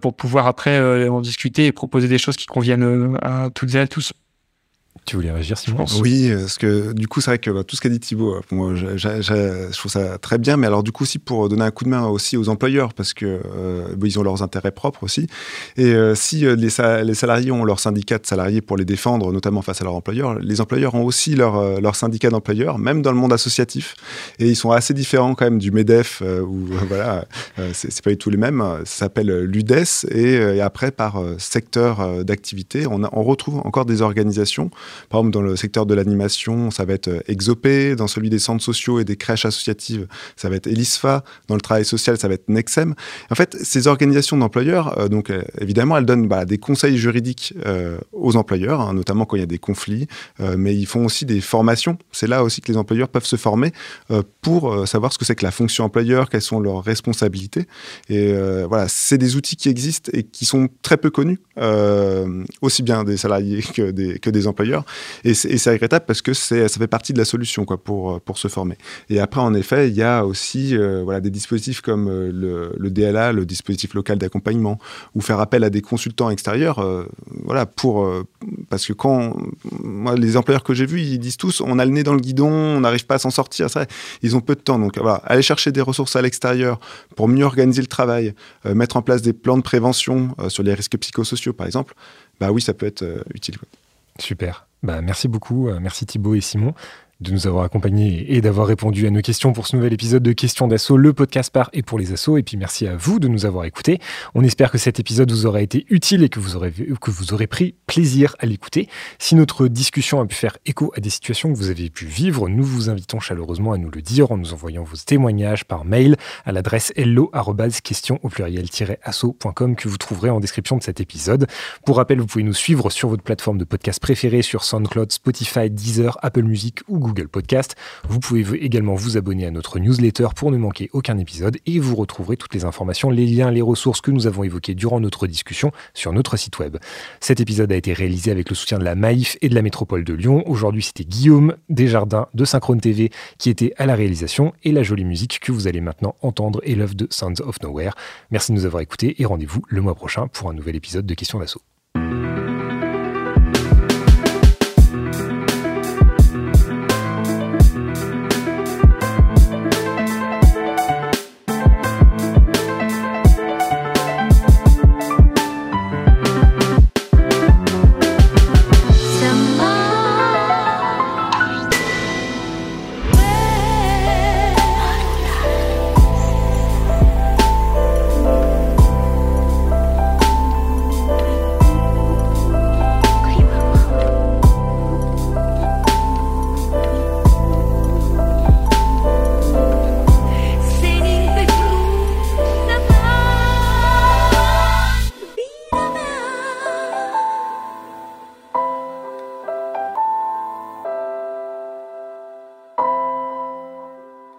pour pouvoir après en discuter et proposer des choses qui conviennent à toutes et à tous. Tu voulais réagir, Simon Oui, parce que du coup, c'est vrai que bah, tout ce qu'a dit Thibaut, euh, moi, je, je, trouve ça très bien. Mais alors, du coup, aussi pour donner un coup de main aussi aux employeurs, parce que euh, ils ont leurs intérêts propres aussi. Et euh, si les, les, salariés ont leur syndicat de salariés pour les défendre, notamment face à leur employeur, les employeurs ont aussi leur, leur syndicat d'employeurs, même dans le monde associatif. Et ils sont assez différents quand même du MEDEF, où voilà, c'est pas du tout les mêmes. Ça s'appelle l'UDES. Et, et, après, par secteur d'activité, on, on retrouve encore des organisations Par exemple, dans le secteur de l'animation, ça va être Exopé. Dans celui des centres sociaux et des crèches associatives, ça va être Elisfa. Dans le travail social, ça va être Nexem. En fait, ces organisations d'employeurs, donc évidemment, elles donnent bah, des conseils juridiques aux employeurs, hein, notamment quand il y a des conflits, mais ils font aussi des formations. C'est là aussi que les employeurs peuvent se former pour savoir ce que c'est que la fonction employeur, quelles sont leurs responsabilités. Et voilà, c'est des outils qui existent et qui sont très peu connus, euh, aussi bien des salariés que des, que des employeurs. Et c'est regrettable parce que ça fait partie de la solution pour, se former. Et après, en effet, il y a aussi euh, voilà, des dispositifs comme euh, le, DLA, le dispositif local d'accompagnement, ou faire appel à des consultants extérieurs, voilà, pour, parce que quand les employeurs que j'ai vus, ils disent tous on a le nez dans le guidon, on n'arrive pas à s'en sortir. Ils ont peu de temps. Donc voilà, aller chercher des ressources à l'extérieur pour mieux organiser le travail, mettre en place des plans de prévention sur les risques psychosociaux, par exemple, bah oui, ça peut être utile. Super. Bah, merci beaucoup. merci Thibaut et Simon de nous avoir accompagnés et d'avoir répondu à nos questions pour ce nouvel épisode de Questions d'assaut, le podcast par et pour les assos. Et puis merci à vous de nous avoir écoutés. On espère que cet épisode vous aura été utile et que vous aurez, que vous aurez pris plaisir à l'écouter. Si notre discussion a pu faire écho à des situations que vous avez pu vivre, nous vous invitons chaleureusement à nous le dire en nous envoyant vos témoignages par mail à l'adresse hello-question au pluriel-asso.com que vous trouverez en description de cet épisode. Pour rappel, vous pouvez nous suivre sur votre plateforme de podcast préférée sur SoundCloud, Spotify, Deezer, Apple Music ou Google Google Podcast. Vous pouvez également vous abonner à notre newsletter pour ne manquer aucun épisode et vous retrouverez toutes les informations, les liens, les ressources que nous avons évoquées durant notre discussion sur notre site web. Cet épisode a été réalisé avec le soutien de la Maïf et de la métropole de Lyon. Aujourd'hui, c'était Guillaume Desjardins de Synchrone TV qui était à la réalisation et la jolie musique que vous allez maintenant entendre est l'œuvre de Sounds of Nowhere. Merci de nous avoir écoutés et rendez-vous le mois prochain pour un nouvel épisode de Questions d'assaut.